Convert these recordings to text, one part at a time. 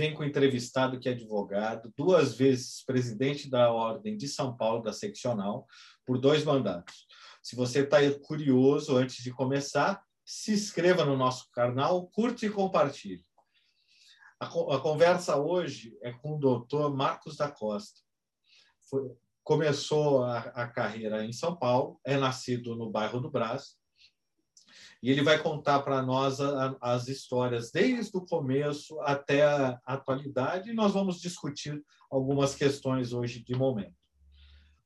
vem com entrevistado que é advogado, duas vezes presidente da Ordem de São Paulo, da seccional, por dois mandatos. Se você está curioso, antes de começar, se inscreva no nosso canal, curte e compartilhe. A, a conversa hoje é com o doutor Marcos da Costa. Foi, começou a, a carreira em São Paulo, é nascido no bairro do Brás, e ele vai contar para nós a, as histórias desde o começo até a atualidade, e nós vamos discutir algumas questões hoje de momento.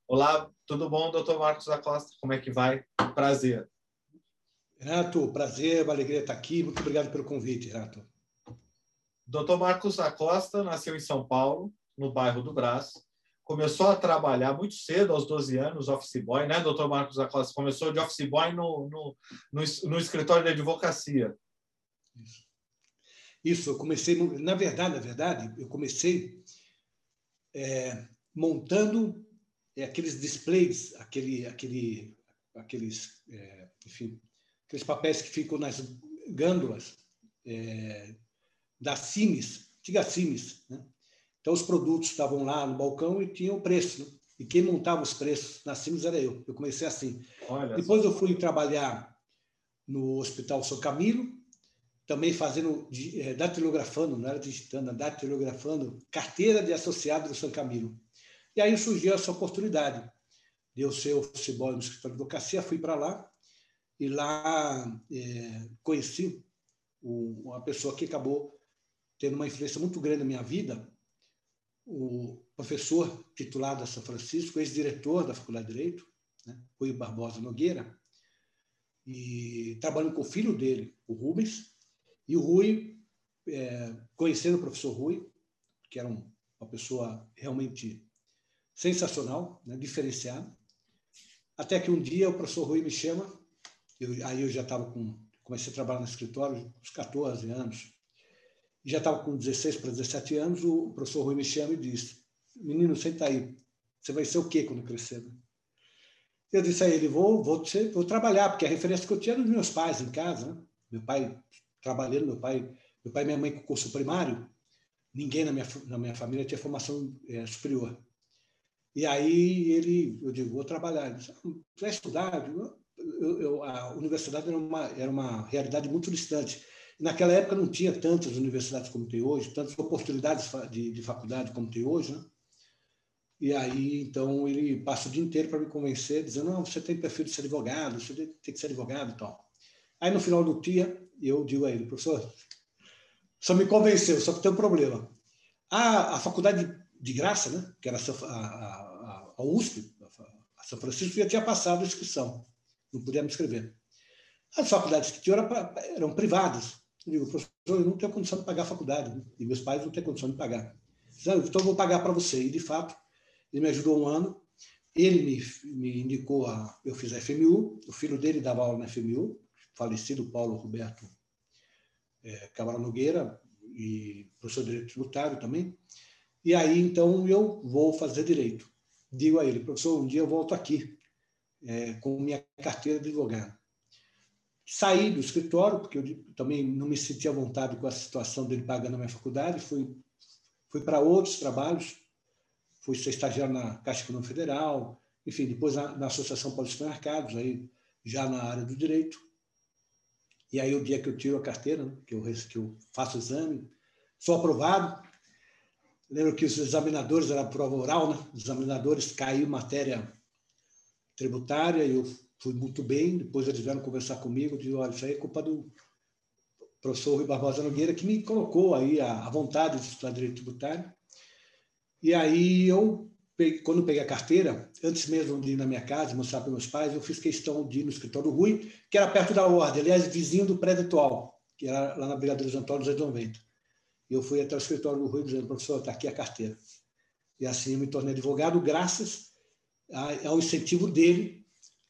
Olá, tudo bom, doutor Marcos da Costa? Como é que vai? Prazer. Renato, prazer, uma alegria estar aqui. Muito obrigado pelo convite, Renato. Doutor Marcos da Costa nasceu em São Paulo, no bairro do Brás, começou a trabalhar muito cedo, aos 12 anos, office boy, né, doutor Marcos Acosta? Começou de office boy no, no, no, no escritório de advocacia. Isso. Eu comecei, na verdade, na verdade, eu comecei é, montando é, aqueles displays, aquele, aquele, aqueles, é, enfim, aqueles papéis que ficam nas gândulas é, das CIMES, antiga CIMES, né? Então, os produtos estavam lá no balcão e tinham preço. Né? E quem montava os preços na Sims era eu. Eu comecei assim. Olha Depois eu fui trabalhar no Hospital São Camilo, também fazendo, é, datilografando, não era digitando, datilografando, carteira de associado do São Camilo. E aí surgiu essa oportunidade de eu ser office boy no escritório de advocacia, fui para lá e lá é, conheci uma pessoa que acabou tendo uma influência muito grande na minha vida, o professor titulado da São Francisco, ex-diretor da Faculdade de Direito, né, Rui Barbosa Nogueira, e trabalhando com o filho dele, o Rubens, e o Rui, é, conhecendo o professor Rui, que era um, uma pessoa realmente sensacional, né, diferenciada, até que um dia o professor Rui me chama, eu, aí eu já estava com, comecei a trabalhar no escritório, uns 14 anos, já estava com 16 para 17 anos, o professor Rui me chama e disse, menino, senta aí, você vai ser o quê quando crescer? Eu disse a ele, vou, vou, ser, vou trabalhar, porque a referência que eu tinha era dos meus pais em casa, né? meu pai trabalhando, meu pai, meu pai e minha mãe com curso primário, ninguém na minha, na minha família tinha formação é, superior. E aí ele, eu digo, vou trabalhar. Ele disse, ah, vai estudar? Eu, eu, a universidade era uma, era uma realidade muito distante. Naquela época não tinha tantas universidades como tem hoje, tantas oportunidades de, de faculdade como tem hoje, né? E aí, então, ele passa o dia inteiro para me convencer, dizendo: não, você tem perfil de ser advogado, você tem que ser advogado e tal. Aí, no final do dia, eu digo a ele: professor, só me convenceu, só que tem um problema. A, a faculdade de graça, né, que era a, a, a USP, a São Francisco, já tinha passado a inscrição, não podia me inscrever. As faculdades que tinham eram privadas. Eu digo, professor, eu não tenho condição de pagar a faculdade, né? e meus pais não têm condição de pagar. Então, eu vou pagar para você. E, de fato, ele me ajudou um ano. Ele me, me indicou a. Eu fiz a FMU, o filho dele dava aula na FMU, falecido Paulo Roberto é, Cabral Nogueira, e professor de direito tributário também. E aí, então, eu vou fazer direito. Digo a ele, professor, um dia eu volto aqui é, com minha carteira de advogado. Saí do escritório, porque eu também não me sentia à vontade com a situação dele pagando a minha faculdade, fui, fui para outros trabalhos, fui ser estagiário na Caixa Econômica Federal, enfim, depois na, na Associação Paulista de Mercados, aí já na área do direito. E aí, o dia que eu tiro a carteira, né, que, eu, que eu faço o exame, sou aprovado. Lembro que os examinadores, era prova oral, né? Os examinadores caiu matéria tributária, eu fui muito bem. Depois eles vieram conversar comigo, disse, olha, isso aí é culpa do professor Rui Barbosa Nogueira, que me colocou aí a, a vontade de estudar direito tributário. E aí eu, quando peguei a carteira, antes mesmo de ir na minha casa mostrar para meus pais, eu fiz questão de ir no escritório do Rui, que era perto da ordem, aliás, vizinho do prédio atual, que era lá na Brigadeiros Antônio 290. E eu fui até o escritório do Rui dizendo, professor, está aqui a carteira. E assim eu me tornei advogado, graças ao incentivo dele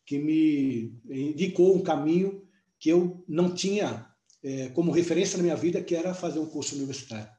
que me indicou um caminho que eu não tinha é, como referência na minha vida, que era fazer um curso universitário.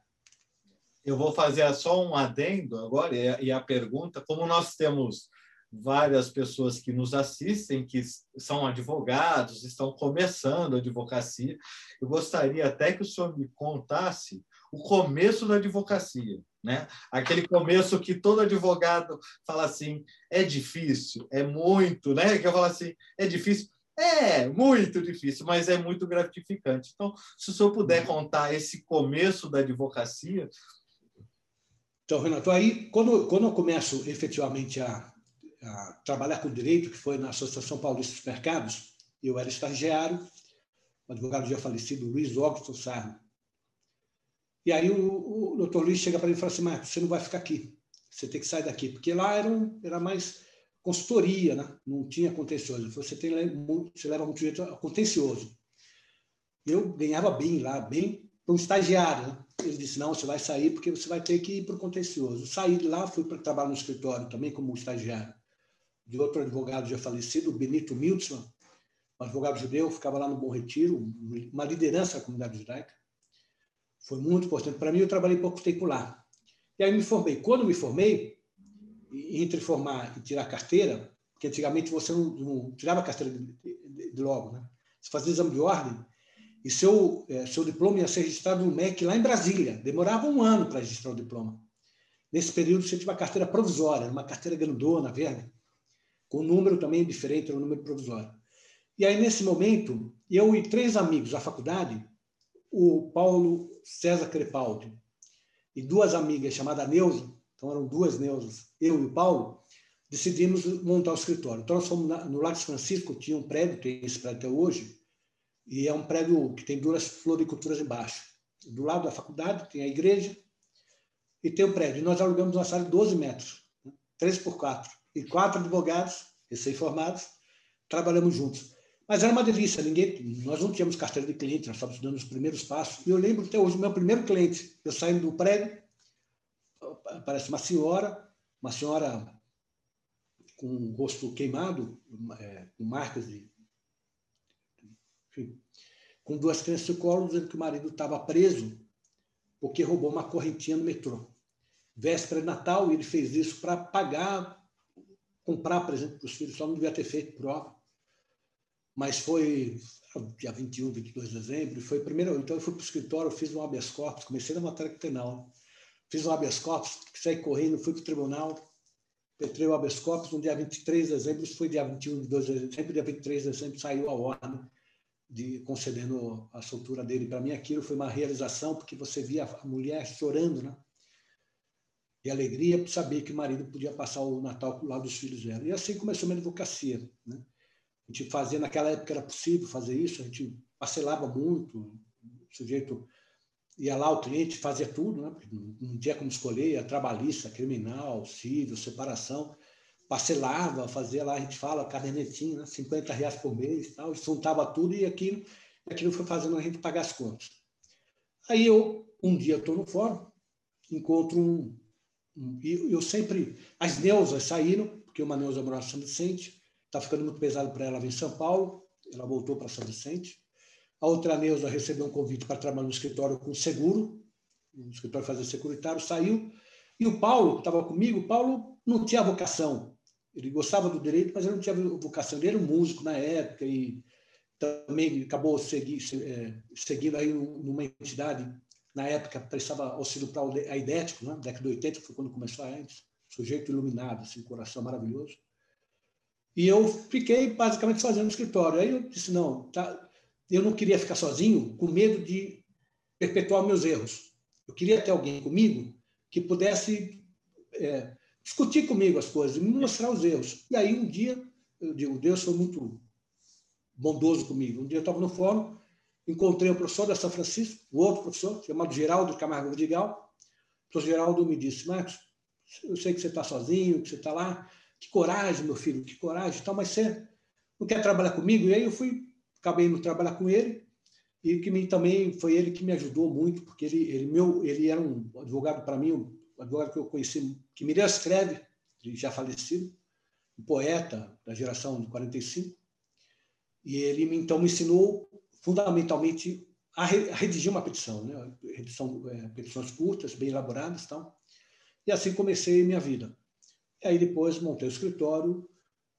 Eu vou fazer só um adendo agora, e a pergunta, como nós temos várias pessoas que nos assistem, que são advogados, estão começando a advocacia. Eu gostaria até que o senhor me contasse o começo da advocacia. Né? Aquele começo que todo advogado fala assim, é difícil, é muito, né? Que eu falo assim, é difícil. É muito difícil, mas é muito gratificante. Então, se o senhor puder contar esse começo da advocacia. Então, Renato, aí, quando, quando eu começo efetivamente a, a trabalhar com direito, que foi na Associação Paulista dos Mercados, eu era estagiário, o advogado já falecido, Luiz Augusto Sarro. E aí o, o doutor Luiz chega para mim e fala assim, Marcos, você não vai ficar aqui, você tem que sair daqui, porque lá era, um, era mais consultoria, né? não tinha contencioso. Você, tem, você leva muito jeito a contencioso. Eu ganhava bem lá, bem para um estagiário. Né? Ele disse, não, você vai sair porque você vai ter que ir para o contencioso. Saí de lá, fui para trabalhar no escritório também como estagiário de outro advogado já falecido, Benito Miltzman, um advogado judeu, ficava lá no Bom Retiro, uma liderança da comunidade judaica. Foi muito importante para mim, eu trabalhei pouco tempo lá. E aí me formei. Quando me formei, entre formar e tirar carteira, porque antigamente você não, não tirava carteira de, de, de, logo, né? Você fazia exame de ordem e seu, é, seu diploma ia ser registrado no MEC lá em Brasília. Demorava um ano para registrar o diploma. Nesse período você tinha uma carteira provisória, uma carteira grandona, verde, com um número também diferente, era um número provisório. E aí, nesse momento, eu e três amigos da faculdade, o Paulo César Crepaldi e duas amigas chamadas Neuza, então eram duas Neusas, eu e o Paulo, decidimos montar o escritório. Então nós fomos no Lago Francisco, tinha um prédio, tem esse prédio até hoje, e é um prédio que tem duas floriculturas embaixo. Do lado da faculdade tem a igreja e tem o um prédio. E nós alugamos uma sala de 12 metros, né? 3 por 4. E quatro advogados, recém-formados, trabalhamos juntos. Mas era uma delícia, ninguém, nós não tínhamos carteira de cliente, nós estávamos dando os primeiros passos. E eu lembro até hoje, meu primeiro cliente, eu saindo do prédio, aparece uma senhora, uma senhora com o rosto queimado, é, com marcas de. Enfim, com duas crianças no colo, dizendo que o marido estava preso porque roubou uma correntinha no metrô. Véspera de Natal, ele fez isso para pagar, comprar presente para os filhos, só não devia ter feito prova. Mas foi dia 21, 22 de dezembro, foi primeiro. Então eu fui para o escritório, fiz um habeas corpus, comecei na matéria penal fiz um habeas corpus, saí correndo, fui para o tribunal, petrei o habeas corpus no dia 23 de dezembro, isso foi dia 21 de dezembro, dia 23 de dezembro saiu a ordem de concedendo a soltura dele. Para mim aquilo foi uma realização, porque você via a mulher chorando, né? De alegria por saber que o marido podia passar o Natal lá dos filhos dela. E assim começou a minha advocacia, né? A gente fazia, naquela época era possível fazer isso, a gente parcelava muito, o sujeito ia lá o cliente, fazia tudo, né? não tinha como escolher, trabalhista, criminal, civil, separação, parcelava, fazia lá, a gente fala, cadernetinho, né? 50 reais por mês, tal, juntava tudo e aquilo, aquilo foi fazendo a gente pagar as contas. Aí eu, um dia estou no fórum, encontro um, um eu sempre, as Neusas saíram, porque uma Neuza morava em São Vicente, está ficando muito pesado para ela vir em São Paulo, ela voltou para São Vicente, a outra Neuza recebeu um convite para trabalhar no escritório com seguro, no escritório fazer securitário, saiu. E o Paulo, que estava comigo, o Paulo não tinha vocação. Ele gostava do direito, mas ele não tinha vocação. Ele era um músico na época e também acabou segui, é, seguindo aí numa entidade, na época prestava auxílio para a Idético, né? década de 80, foi quando começou a AIDS. Sujeito iluminado, assim, coração maravilhoso. E eu fiquei basicamente fazendo escritório. Aí eu disse, não, tá, eu não queria ficar sozinho com medo de perpetuar meus erros. Eu queria ter alguém comigo que pudesse é, discutir comigo as coisas, me mostrar os erros. E aí um dia, eu digo, Deus foi muito bondoso comigo. Um dia eu estava no fórum, encontrei o professor da São Francisco, o outro professor, chamado Geraldo Camargo Vidigal. O professor Geraldo me disse, Marcos, eu sei que você está sozinho, que você está lá. Que coragem, meu filho, que coragem, tal, mas você não quer trabalhar comigo? E aí eu fui acabei indo trabalhar com ele e que me, também foi ele que me ajudou muito, porque ele, ele, meu, ele era um advogado para mim, um advogado que eu conheci, que me escreve, já falecido, um poeta da geração de 45, e ele então me ensinou fundamentalmente a, redigir uma petição, né? Redição, é, petições curtas, bem elaboradas, tal. E assim comecei minha vida. Aí depois montei o escritório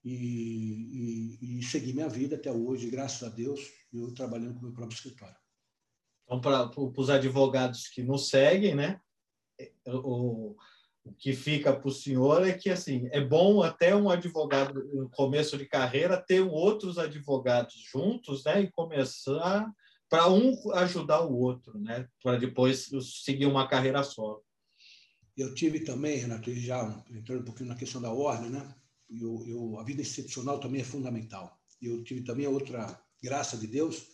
e, e, e segui minha vida até hoje, graças a Deus, eu trabalhando com o meu próprio escritório. Então, para os advogados que nos seguem, né, o, o que fica para o senhor é que assim é bom até um advogado no começo de carreira ter outros advogados juntos, né, e começar para um ajudar o outro, né, para depois seguir uma carreira só. Eu tive também, Renato, já entrando um pouquinho na questão da ordem, né? Eu, eu, a vida institucional também é fundamental. Eu tive também outra graça de Deus,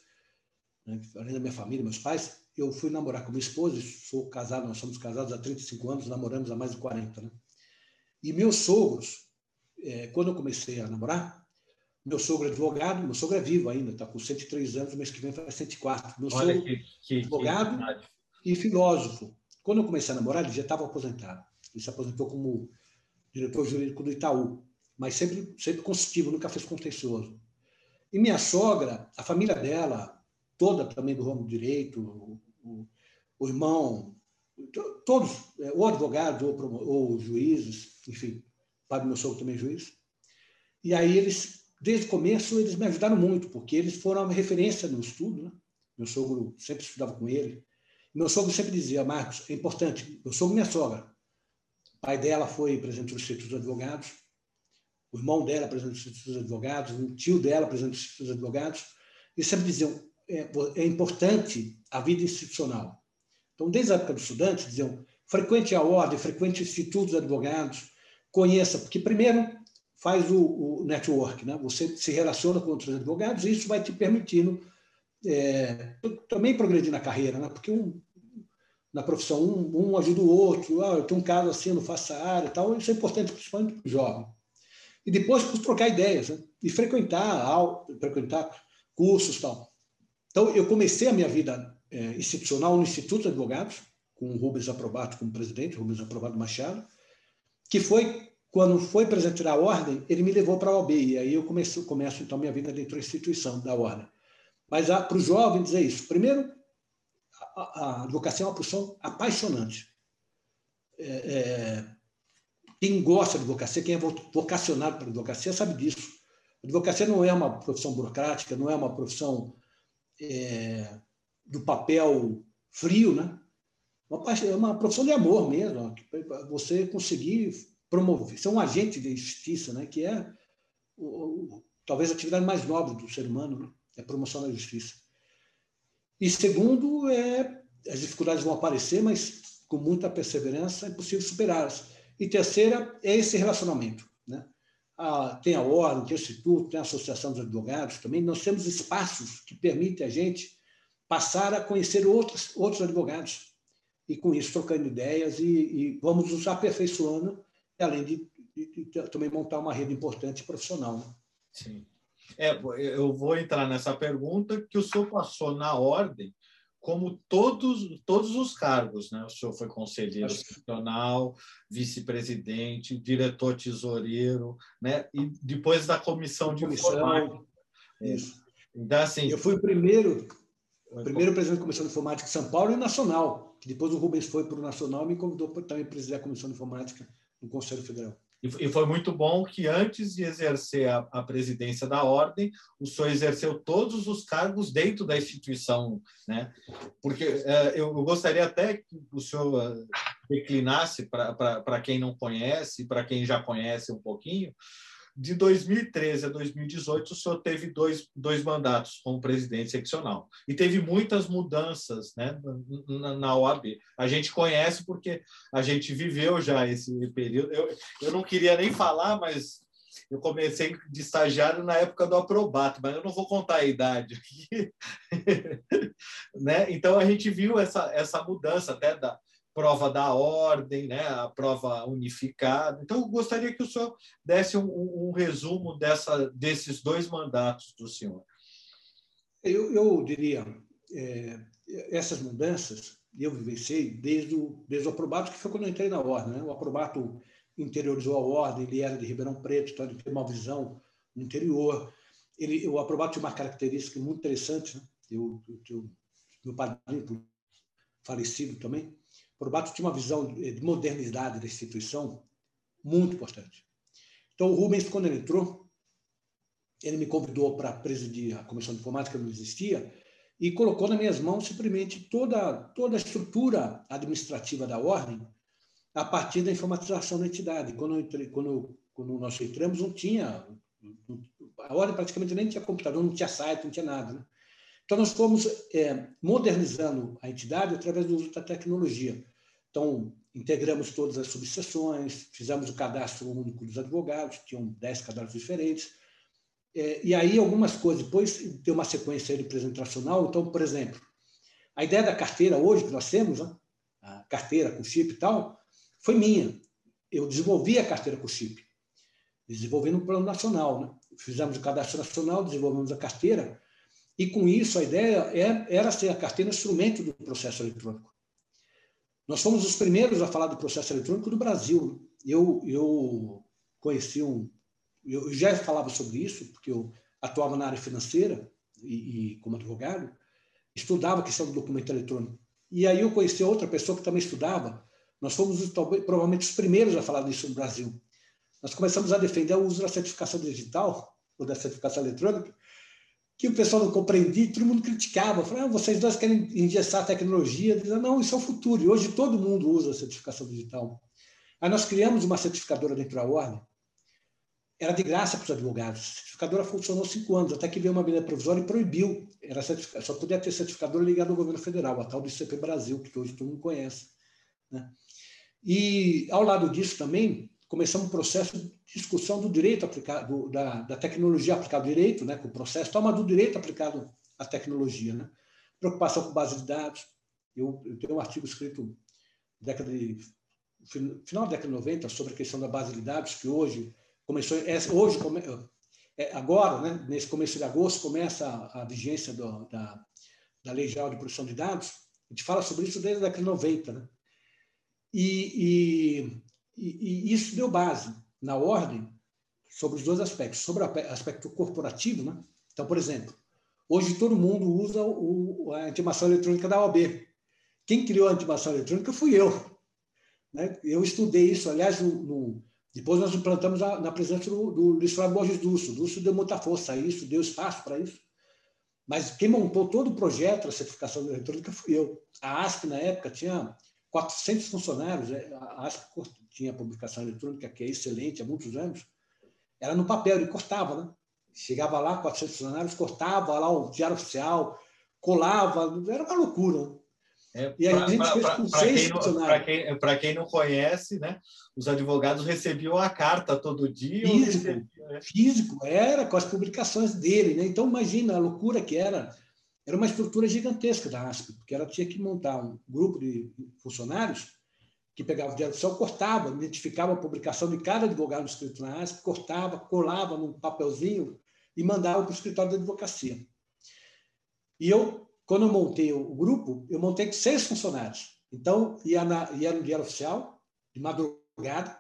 né? além da minha família, meus pais, eu fui namorar com minha esposa, sou casado, nós somos casados há 35 anos, namoramos há mais de 40, né? E meus sogros, é, quando eu comecei a namorar, meu sogro é advogado, meu sogro é vivo ainda, está com 103 anos, mês que vem faz 104. Meu Olha sogro que, que, advogado que e filósofo. Quando eu comecei a namorar, ele já estava aposentado. Ele se aposentou como diretor jurídico do Itaú, mas sempre, sempre consultivo, nunca fez contencioso. E minha sogra, a família dela, toda também do ramo do direito, o, o, o irmão, todos, é, ou advogados, ou, ou juízes, enfim, o pai do meu sogro também é juiz. E aí eles, desde o começo, eles me ajudaram muito, porque eles foram uma referência no estudo. Né? Meu sogro sempre estudava com ele. Meu sogro sempre dizia, Marcos, é importante, meu sogro e minha sogra. O pai dela foi presidente do Instituto dos Advogados, o irmão dela presidente do Instituto dos Advogados, o tio dela presidente do Instituto dos Advogados. Eles sempre diziam, é, é importante a vida institucional. Então, desde a época dos estudantes, diziam, frequente a ordem, frequente institutos advogados, conheça, porque primeiro faz o, o, network, né? você se relaciona com outros advogados e isso vai te permitindo é, também progredir na carreira, né? porque um, na profissão um, um, ajuda o outro, ah, eu tenho um caso assim, eu não faço essa área tal, isso é importante principalmente para o jovem. E depois trocar ideias né? e frequentar, frequentar cursos tal. Então, eu comecei a minha vida é, institucional no Instituto de Advogados, com o Rubens Aprobato como presidente, Rubens Aprobato Machado, que foi, quando foi presidente da Ordem, ele me levou para a OAB, e aí eu começo, começo então, minha vida dentro da instituição da Ordem. Mas para o jovem dizer isso, primeiro, a, a, advocacia é uma profissão apaixonante. É, é, quem gosta de advocacia, quem é vocacionado para advocacia, sabe disso. A advocacia não é uma profissão burocrática, não é uma profissão é, do papel frio, né? É uma profissão de amor mesmo, você conseguir promover, ser um agente de justiça, né? Que é o, o, talvez a atividade mais nobre do ser humano, né? É promoção da justiça. E segundo, é, as dificuldades vão aparecer, mas com muita perseverança é possível superá-las. E terceira é esse relacionamento, né? a, tem a ordem, tem o instituto, tem a associação dos advogados também. Nós temos espaços que permitem a gente passar a conhecer outros, outros advogados e com isso trocando ideias e, e vamos nos aperfeiçoando, além de, de, de, também montar uma rede importante profissional. Né? Sim. É, eu vou entrar nessa pergunta que o senhor passou na ordem como todos, todos os cargos, né? O senhor foi conselheiro nacional, vice-presidente, diretor tesoureiro, né? E depois da comissão de comissão, informática. Isso. Então, assim, eu fui o primeiro, primeiro presidente da comissão de informática de São Paulo e nacional. Que depois o Rubens foi para o nacional e me convidou para também presidir a comissão de informática no Conselho Federal. E foi muito bom que, antes de exercer a, a, presidência da ordem, o senhor exerceu todos os cargos dentro da instituição, né? Porque uh, eu, gostaria até que o senhor uh, declinasse para quem não conhece, para quem já conhece um pouquinho, de 2013 a 2018, o senhor teve dois, dois mandatos como presidente seccional. E teve muitas mudanças né, na, na OAB. A gente conhece porque a gente viveu já esse período. Eu, eu não queria nem falar, mas eu comecei de estagiário na época do aprobato, mas eu não vou contar a idade aqui. né? Então, a gente viu essa, essa mudança até da, prova da ordem, né, a prova unificada. Então, eu gostaria que o senhor desse um, um resumo dessa, desses dois mandatos do senhor. Eu, eu diria, é, essas mudanças eu vivenciei desde o, desde o aprobato, que foi quando eu entrei na ordem. Né? O aprobato interiorizou a ordem, ele era de Ribeirão Preto, então ele tem uma visão interior. Ele, o aprobato tinha uma característica muito interessante. Né? Eu, eu, eu, meu padrinho, falecido também, Probato tinha uma visão de modernidade da instituição muito importante. Então, o Rubens, quando ele entrou, ele me convidou para presidir a comissão de informática, que não existia, e colocou nas minhas mãos simplesmente toda, toda a estrutura administrativa da ordem a partir da informatização da entidade. Quando, entrei, quando, quando nós entramos, não tinha. A ordem praticamente nem tinha computador, não tinha site, não tinha nada. Né? Então, nós fomos é, modernizando a entidade através do uso da tecnologia. Então, integramos todas as subseções, fizemos o cadastro único dos advogados, tinham 10 cadastros diferentes. É, e aí, algumas coisas, depois tem uma sequência representacional. Então, por exemplo, a ideia da carteira hoje que nós temos, né? a carteira com chip e tal, foi minha. Eu desenvolvi a carteira com chip, desenvolvi no plano nacional. Né? Fizemos o cadastro nacional, desenvolvemos a carteira, e com isso a ideia é, era ser a carteira instrumento do processo eletrônico. Nós fomos os primeiros a falar do processo eletrônico do Brasil. Eu, eu conheci um. Eu já falava sobre isso, porque eu atuava na área financeira e, e como advogado, estudava a questão do documento eletrônico. E aí eu conheci outra pessoa que também estudava. Nós fomos provavelmente os primeiros a falar disso no Brasil. Nós começamos a defender o uso da certificação digital, ou da certificação eletrônica, que o pessoal não compreendia, todo mundo criticava. Falava, ah, vocês dois querem engessar a tecnologia. Dizia, não, isso é o futuro. E hoje todo mundo usa a certificação digital. Aí nós criamos uma certificadora dentro da ordem. Era de graça para os advogados. A certificadora funcionou cinco anos, até que veio uma medida provisória e proibiu. Era só podia ter certificadora ligada ao governo federal, a tal do ICP Brasil, que hoje todo mundo conhece. Né? E, ao lado disso também, começamos um processo de discussão do direito aplicado, da, da tecnologia aplicada ao direito, né, com o processo, toma do direito aplicado à tecnologia. Né? Preocupação com base de dados. Eu, eu tenho um artigo escrito década de, final da década de 90 sobre a questão da base de dados, que hoje começou, é, hoje, é, agora, né, nesse começo de agosto, começa a, a vigência do, da, da Lei Geral de Proteção de Dados. A gente fala sobre isso desde a década de 90. Né? E, e e, e isso deu base na ordem sobre os dois aspectos. Sobre o aspecto corporativo, né? Então, por exemplo, hoje todo mundo usa o, a intimação eletrônica da OAB. Quem criou a intimação eletrônica fui eu. Né? Eu estudei isso, aliás, no, no, depois nós implantamos a, na presença do, do Luiz Flávio Borges. O Dúcio deu muita força a isso, deu espaço para isso. Mas quem montou todo o projeto da certificação eletrônica fui eu. A ASP, na época, tinha 400 funcionários. É, a ASP tinha publicação eletrônica, que é excelente há muitos anos, era no papel, ele cortava, né? Chegava lá, 400 funcionários, cortava lá o diário oficial, colava, era uma loucura. Né? É, e a gente pra, fez com seis funcionários. Para quem, quem, não conhece, né, os advogados recebiam a carta todo dia. Físico, recebia, né? físico era com as publicações dele. Né? Então, imagina a loucura que era. Era uma estrutura gigantesca da ASP, porque ela tinha que montar um grupo de funcionários que pegava o diário oficial, cortava, identificava a publicação de cada advogado inscrito na ASP, cortava, colava num papelzinho e mandava para o escritório da advocacia. E eu, quando eu montei o grupo, eu montei com seis funcionários. Então, ia, na, ia no diário oficial, de madrugada,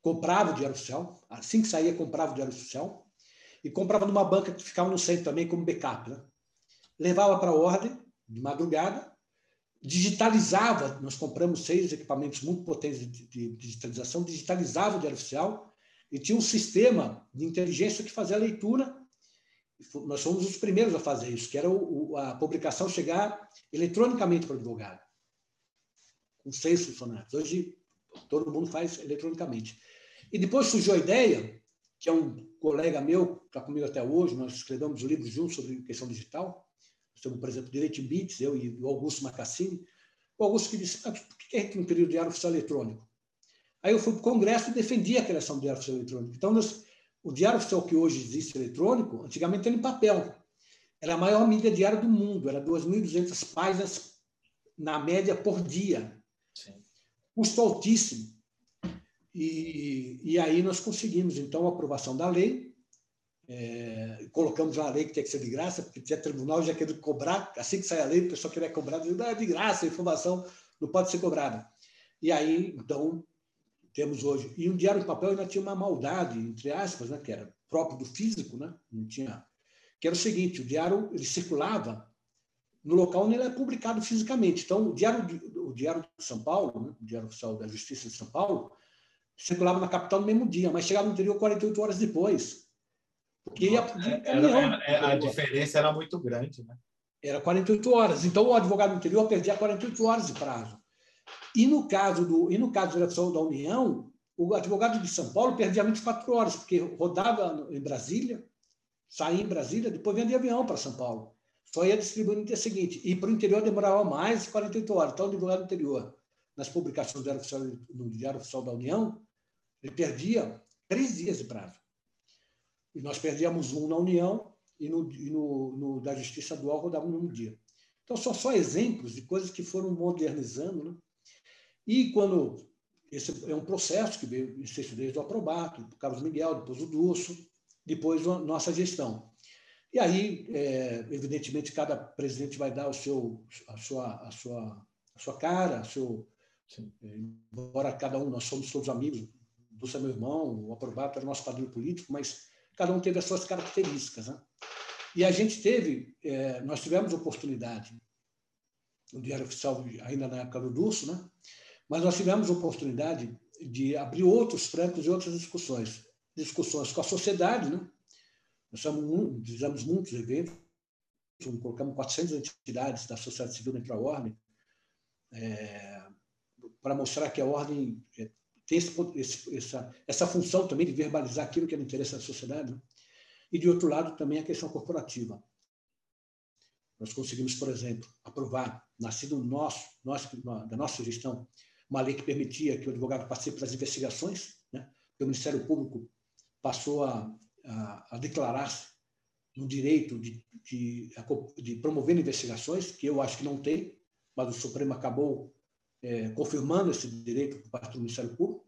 comprava o diário oficial, assim que saía, comprava o diário oficial, e comprava numa banca que ficava no centro também, como backup. Né? Levava para a ordem, de madrugada, digitalizava, nós compramos seis equipamentos muito potentes de, digitalização, digitalizava o diário oficial e tinha um sistema de inteligência que fazia a leitura. Nós fomos os primeiros a fazer isso, que era o, a publicação chegar eletronicamente para o advogado, com seis funcionários. Hoje, todo mundo faz eletronicamente. E depois surgiu a ideia, que é um colega meu, que está comigo até hoje, nós escrevemos um livro juntos sobre questão digital, temos, por exemplo, Direito em Bits, eu e o Augusto Macassini. O Augusto que disse, ah, por que a gente não queria o Diário Oficial Eletrônico? Aí eu fui para o Congresso e defendi a criação do Diário Oficial Eletrônico. Então, nós, o Diário Oficial que hoje existe eletrônico, antigamente era em papel. Era a maior mídia diária do mundo, era 2.200 páginas na média por dia. Sim. Custo altíssimo. E, e aí nós conseguimos, então, a aprovação da lei, é, colocamos na lei que tinha que ser de graça, porque tinha tribunal já querendo cobrar, assim que sai a lei, o pessoal queria cobrar, dizendo, ah, é de graça, a informação não pode ser cobrada. E aí, então, temos hoje. E o diário de papel ainda tinha uma maldade, entre aspas, né, que era próprio do físico, né, não tinha, que era o seguinte, o diário ele circulava no local onde ele é publicado fisicamente. Então, o diário, o diário de São Paulo, né, o Diário Oficial da Justiça de São Paulo, circulava na capital no mesmo dia, mas chegava no interior 48 horas depois. Porque ia de caminhão. Era, era, a diferença era muito grande, né? Era 48 horas. Então, o advogado do interior perdia 48 horas de prazo. E no caso do, e no caso da eleição da União, o advogado de São Paulo perdia 24 horas, porque rodava em Brasília, saía em Brasília, depois de avião para São Paulo. Só ia distribuir no dia seguinte. E para o interior demorava mais de 48 horas. Então, o advogado do interior, nas publicações do Diário Oficial, no Diário Oficial da União, ele perdia três dias de prazo. E nós perdíamos um na União e no, e no, no da Justiça Dual rodava no mesmo dia. Então, são só exemplos de coisas que foram modernizando. Né? E quando. Esse é um processo que veio desde o aprobato, o Carlos Miguel, depois o Dulce, depois a nossa gestão. E aí, é, evidentemente, cada presidente vai dar o seu, a, sua, a, sua, a sua cara, a seu, é, embora cada um, nós somos todos amigos, Dulce é meu irmão, o Aprobato era nosso padrinho político, mas cada um teve as suas características. Né? E a gente teve, é, nós tivemos oportunidade, no Diário Oficial, ainda na época do Dulce, né? mas nós tivemos oportunidade de abrir outros francos e outras discussões. Discussões com a sociedade, né? nós fizemos, fizemos muitos eventos, colocamos 400 entidades da sociedade civil dentro da ordem, é, para mostrar que a ordem é, tem esse, esse, essa, essa função também de verbalizar aquilo que é do interesse da sociedade. Né? E, de outro lado, também a questão corporativa. Nós conseguimos, por exemplo, aprovar, nascido nosso, nosso, da nossa gestão, uma lei que permitia que o advogado participe das investigações, né? o Ministério Público passou a, a, a declarar-se no direito de, de, de, promover investigações, que eu acho que não tem, mas o Supremo acabou é, confirmando esse direito por parte do Ministério Público,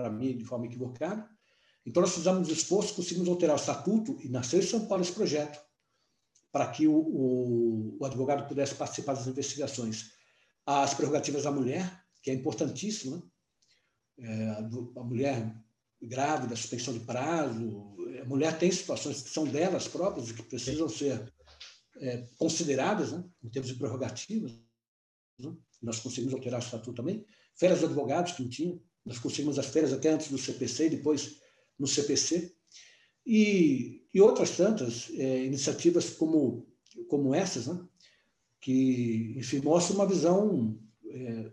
para mim, de forma equivocada. Então, nós fizemos um esforço, conseguimos alterar o estatuto e nasceu em São Paulo esse projeto, para que o, o, o advogado pudesse participar das investigações. As prerrogativas da mulher, que é importantíssimo, né? é, a mulher grávida, suspensão de prazo, a mulher tem situações que são delas próprias e que precisam ser é, consideradas né, em termos de prerrogativas. Né? Nós conseguimos alterar o estatuto também. Férias de advogados que não tinha, nós conseguimos as férias até antes do CPC e depois no CPC. E, e outras tantas é, iniciativas como, como essas, né, que, enfim, mostram uma visão é,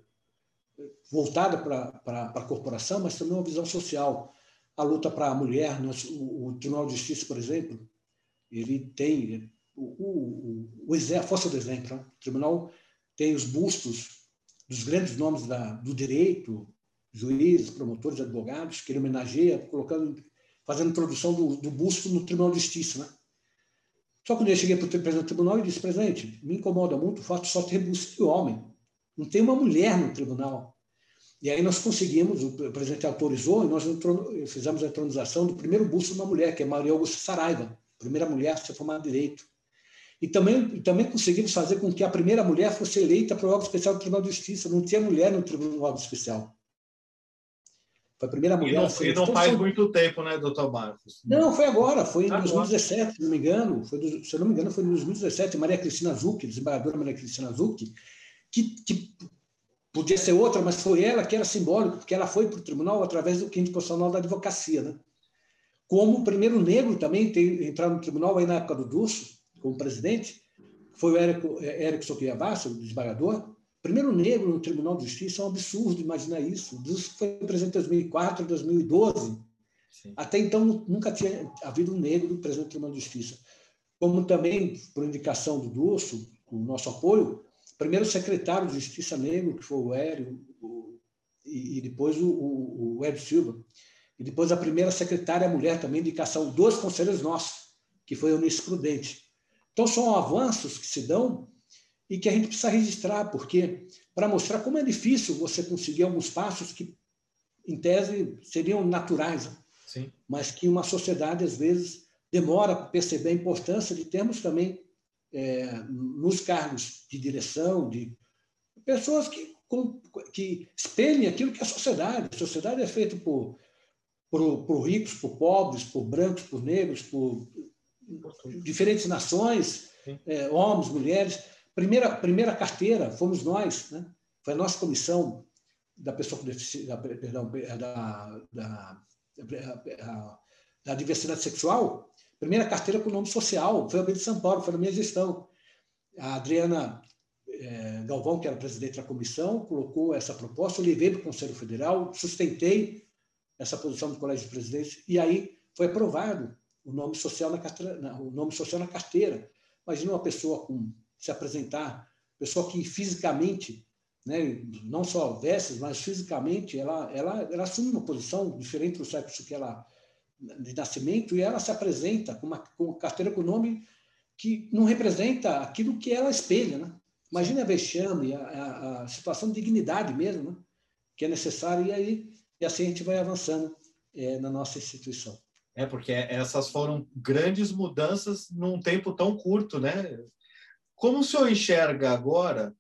voltada para a corporação, mas também uma visão social. A luta para a mulher, nós, o, o, Tribunal de Justiça, por exemplo, ele tem o, o, o, a força do exemplo. Né? O tribunal tem os bustos dos grandes nomes da, do direito, juízes, promotores, advogados, que ele homenageia, colocando, fazendo introdução do, do busto no Tribunal de Justiça. Né? Só quando eu cheguei para o presidente do tribunal e disse, presidente, me incomoda muito o fato de só ter busto de homem. Não tem uma mulher no tribunal. E aí nós conseguimos, o presidente autorizou, e nós fizemos a entronização do primeiro busto de uma mulher, que é Maria Augusta Saraiva, primeira mulher a ser formada em Direito. E também, também conseguimos fazer com que a primeira mulher fosse eleita para o órgão especial do Tribunal de Justiça. Não tinha mulher no Tribunal Especial. Foi a primeira mulher. E não, e não faz muito tempo, né, doutor Marcos? Não, foi agora, foi em 2017, se não me engano. Foi do, se eu não me engano, foi em 2017. Maria Cristina Zucchi, desembargadora Maria Cristina Zucchi, que, que podia ser outra, mas foi ela que era simbólico, porque ela foi para o tribunal através do quinto profissional da advocacia. Né? Como o primeiro negro também tem, entrar no tribunal aí na época do Dulce, como presidente, foi o Érico, é, Érico Soquia Bassa, o desembargador, primeiro negro no Tribunal de Justiça, é um absurdo imaginar isso. Isso foi presidente em 2004, 2012. Sim. Até então, nunca tinha havido um negro presidente do Tribunal de Justiça. Como também, por indicação do Dulce, com o nosso apoio, primeiro secretário de Justiça negro, que foi o Hélio, o, e, depois o, o, o Hélio Silva. E depois a primeira secretária mulher também, indicação, dois conselheiros nossos, que foi a Eunice Prudente. Então, são avanços que se dão e que a gente precisa registrar, porque para mostrar como é difícil você conseguir alguns passos que, em tese, seriam naturais, Sim. mas que uma sociedade, às vezes, demora para perceber a importância de termos também, é, nos cargos de direção, de pessoas que, com, que espelhem aquilo que é a sociedade. A sociedade é feita por, por, por ricos, por pobres, por brancos, por negros, por diferentes nações, é, homens, mulheres. Primeira, primeira carteira fomos nós, né? foi a nossa comissão. da pessoa com deficiência, da, perdão, da, da, da, da diversidade sexual, primeira carteira com nome social, foi a de São Paulo, foi na minha gestão. A Adriana é, Galvão, que era presidente da comissão, colocou essa proposta, eu levei para o Conselho Federal, sustentei essa posição do Colégio de Presidentes, e aí foi aprovado o nome social na carteira, o nome social na carteira. Imagina uma pessoa com se apresentar, pessoa que fisicamente, né, não só vestes, mas fisicamente, ela, ela, ela assume uma posição diferente do sexo que ela de nascimento e ela se apresenta com uma com carteira com nome que não representa aquilo que ela espelha, né? Imagina a vexame, a, a, a, situação de dignidade mesmo, né? que é necessária, e aí e assim a gente vai avançando é, na nossa instituição. É, porque essas foram grandes mudanças num tempo tão curto, né? Como o senhor enxerga agora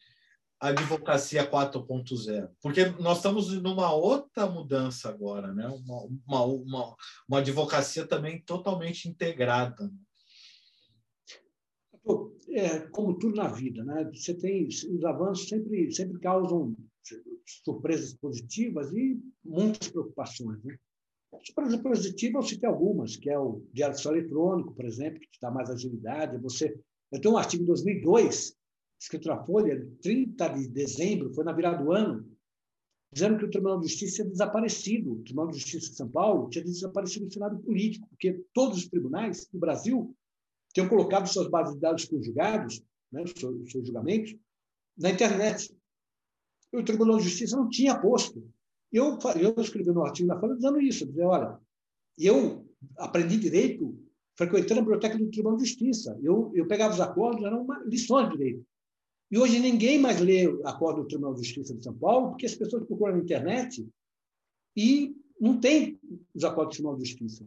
a advocacia 4.0? Porque nós estamos numa outra mudança agora, né? Uma, uma, uma, uma advocacia também totalmente integrada. Né? É, como tudo na vida, né? Você tem os avanços sempre sempre causam surpresas positivas e muitas preocupações, né? Surpresa positiva eu citei algumas, que é o diário eletrônico, por exemplo, que te dá mais agilidade. Você, eu tenho um artigo de 2002 escrito na Folha, 30 de dezembro, foi na virada do ano, dizendo que o Tribunal de Justiça tinha desaparecido. O Tribunal de Justiça de São Paulo tinha desaparecido no cenário político, porque todos os tribunais do Brasil tinham colocado suas bases de dados conjugados, né, seus, seus julgamentos, na internet. E o Tribunal de Justiça não tinha posto. Eu, eu escrevi no artigo na Folha dizendo isso, dizer, olha, eu aprendi direito frequentando a biblioteca do Tribunal de Justiça. Eu, eu pegava os acordos, eram uma, lições de direito. E hoje ninguém mais lê o acordo do Tribunal de Justiça de São Paulo, porque as pessoas procuram na internet e não tem os acordos do Tribunal de Justiça.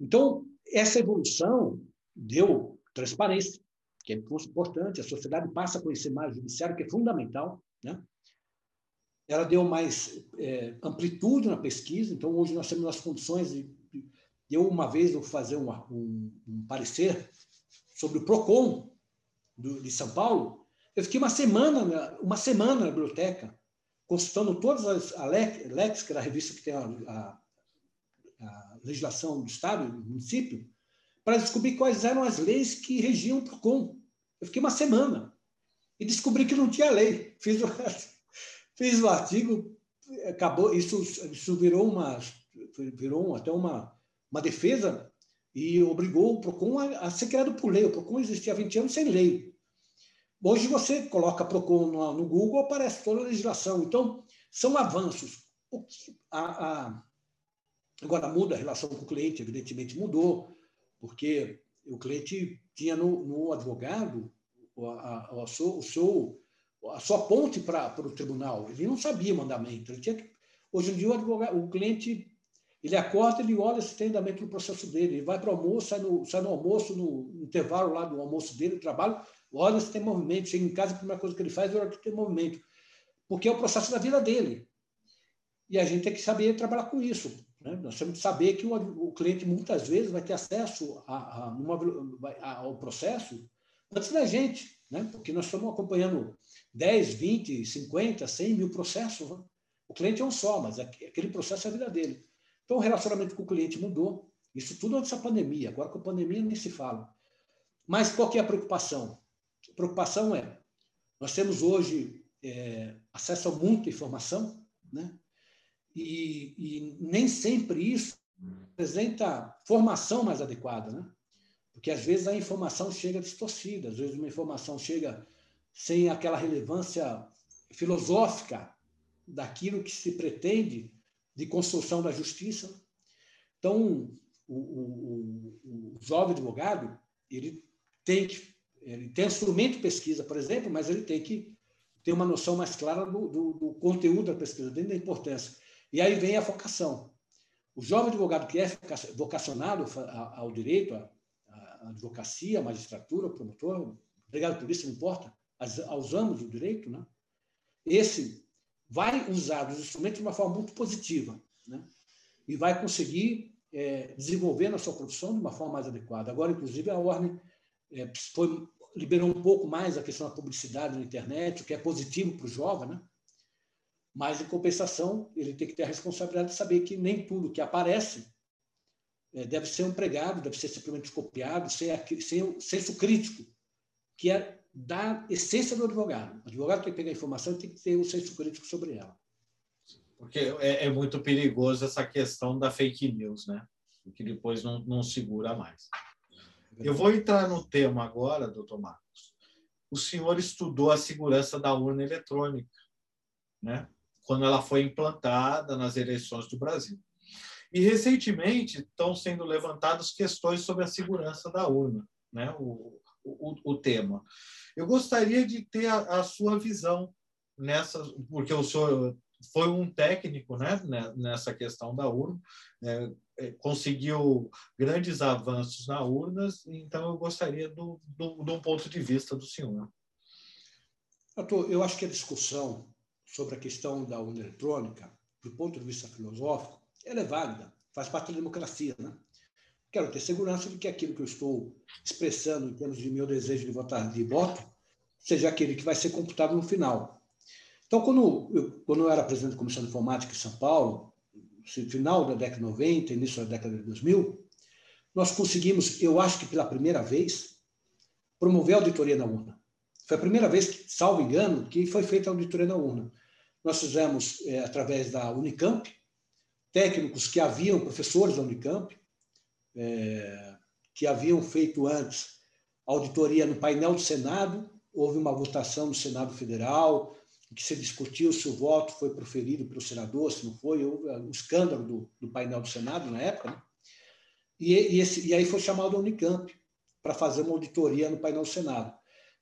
Então, essa evolução deu transparência, que é importante, a sociedade passa a conhecer mais o judiciário, que é fundamental. Né? Ela deu mais é, amplitude na pesquisa, então hoje nós temos as condições de. Eu, uma vez, vou fazer um, um, um parecer sobre o PROCON, do, de São Paulo, eu fiquei uma semana, uma semana na biblioteca, consultando todas as Lex, que era a revista que tem a, a, a legislação do Estado, do município, para descobrir quais eram as leis que regiam o PROCON. Eu fiquei uma semana e descobri que não tinha lei. Fiz o, fiz o artigo, acabou, isso, isso virou, uma, virou até uma, uma defesa e obrigou o PROCON a, a ser criado por lei. O PROCON existia há 20 anos sem lei. Hoje você coloca PROCON no, no Google, aparece toda a legislação. Então, são avanços. O que, a, a, agora muda a relação com o cliente, evidentemente mudou, porque o cliente tinha no, no advogado a, a, o seu, a sua ponte para o tribunal. Ele não sabia mandamento. Ele tinha que, hoje em dia, o, advogado, o cliente ele acorda, ele olha se tem andamento no processo dele, ele vai para o almoço, sai no, sai no almoço, no intervalo lá do almoço dele, trabalho, olha se tem movimento, chega em casa, a primeira coisa que ele faz é olhar que tem movimento, porque é o processo da vida dele. E a gente tem que saber trabalhar com isso. Né? Nós temos que saber que o, o cliente muitas vezes vai ter acesso a, a, numa, a, ao processo antes da gente, né? porque nós estamos acompanhando 10, 20, 50, 100 mil processos. Né? O cliente é um só, mas aquele processo é a vida dele. Então, o relacionamento com o cliente mudou. Isso tudo antes da pandemia. Agora, com a pandemia, nem se fala. Mas qual que é a preocupação? A preocupação é, nós temos hoje é, acesso a muita informação, né? E, e, nem sempre isso apresenta formação mais adequada, né? Porque às vezes a informação chega distorcida, às vezes uma informação chega sem aquela relevância filosófica daquilo que se pretende de construção da justiça. Então, o, o, o, jovem advogado ele tem que ele tem instrumento de pesquisa, por exemplo, mas ele tem que ter uma noção mais clara do, do, do conteúdo da pesquisa, dentro da importância. E aí vem a vocação. O jovem advogado que é vocacionado ao direito, à advocacia, à magistratura, ao promotor, delegado de polícia, não importa, aos âmbitos do direito, né? esse vai usar os instrumentos de uma forma muito positiva né? e vai conseguir é, desenvolver na sua produção de uma forma mais adequada. Agora, inclusive, a ordem é, foi, liberou um pouco mais a questão da publicidade na internet, o que é positivo para o jovem, né? Mas, em compensação, ele tem que ter a responsabilidade de saber que nem tudo que aparece é, deve ser empregado, deve ser simplesmente copiado, sem, sem senso crítico, que é da essência do advogado. O advogado tem que pegar a informação tem que ter o senso crítico sobre ela. Porque é, é muito perigoso essa questão da fake news, né? Que depois não, não segura mais. Eu vou entrar no tema agora, doutor Marcos. O senhor estudou a segurança da urna eletrônica, né? quando ela foi implantada nas eleições do Brasil. E recentemente estão sendo levantadas questões sobre a segurança da urna, né? o, o, o tema. Eu gostaria de ter a, a, sua visão nessa, porque o senhor foi um técnico né, nessa questão da urna, é, é, conseguiu grandes avanços na urnas, então eu gostaria do, do, um ponto de vista do senhor. Eu acho que a discussão sobre a questão da urna eletrônica, do ponto de vista filosófico, ela é válida, faz parte da democracia. Né? Quero ter segurança de que aquilo que eu estou expressando em termos de meu desejo de votar de voto seja aquele que vai ser computado no final. Então, quando eu, quando eu era presidente da Comissão de Informática em São Paulo, final da década de 90, início da década de 2000, nós conseguimos, eu acho que pela primeira vez, promover a auditoria na urna. Foi a primeira vez, salvo engano, que foi feita a auditoria na urna. Nós fizemos, é, através da Unicamp, técnicos que haviam, professores da Unicamp, é, que haviam feito antes auditoria no painel do Senado, houve uma votação no Senado Federal, que se discutiu se o voto foi proferido pelo senador, se não foi, houve um escândalo do, do painel do Senado na época, né? e, e, esse, e aí foi chamado a Unicamp para fazer uma auditoria no painel do Senado.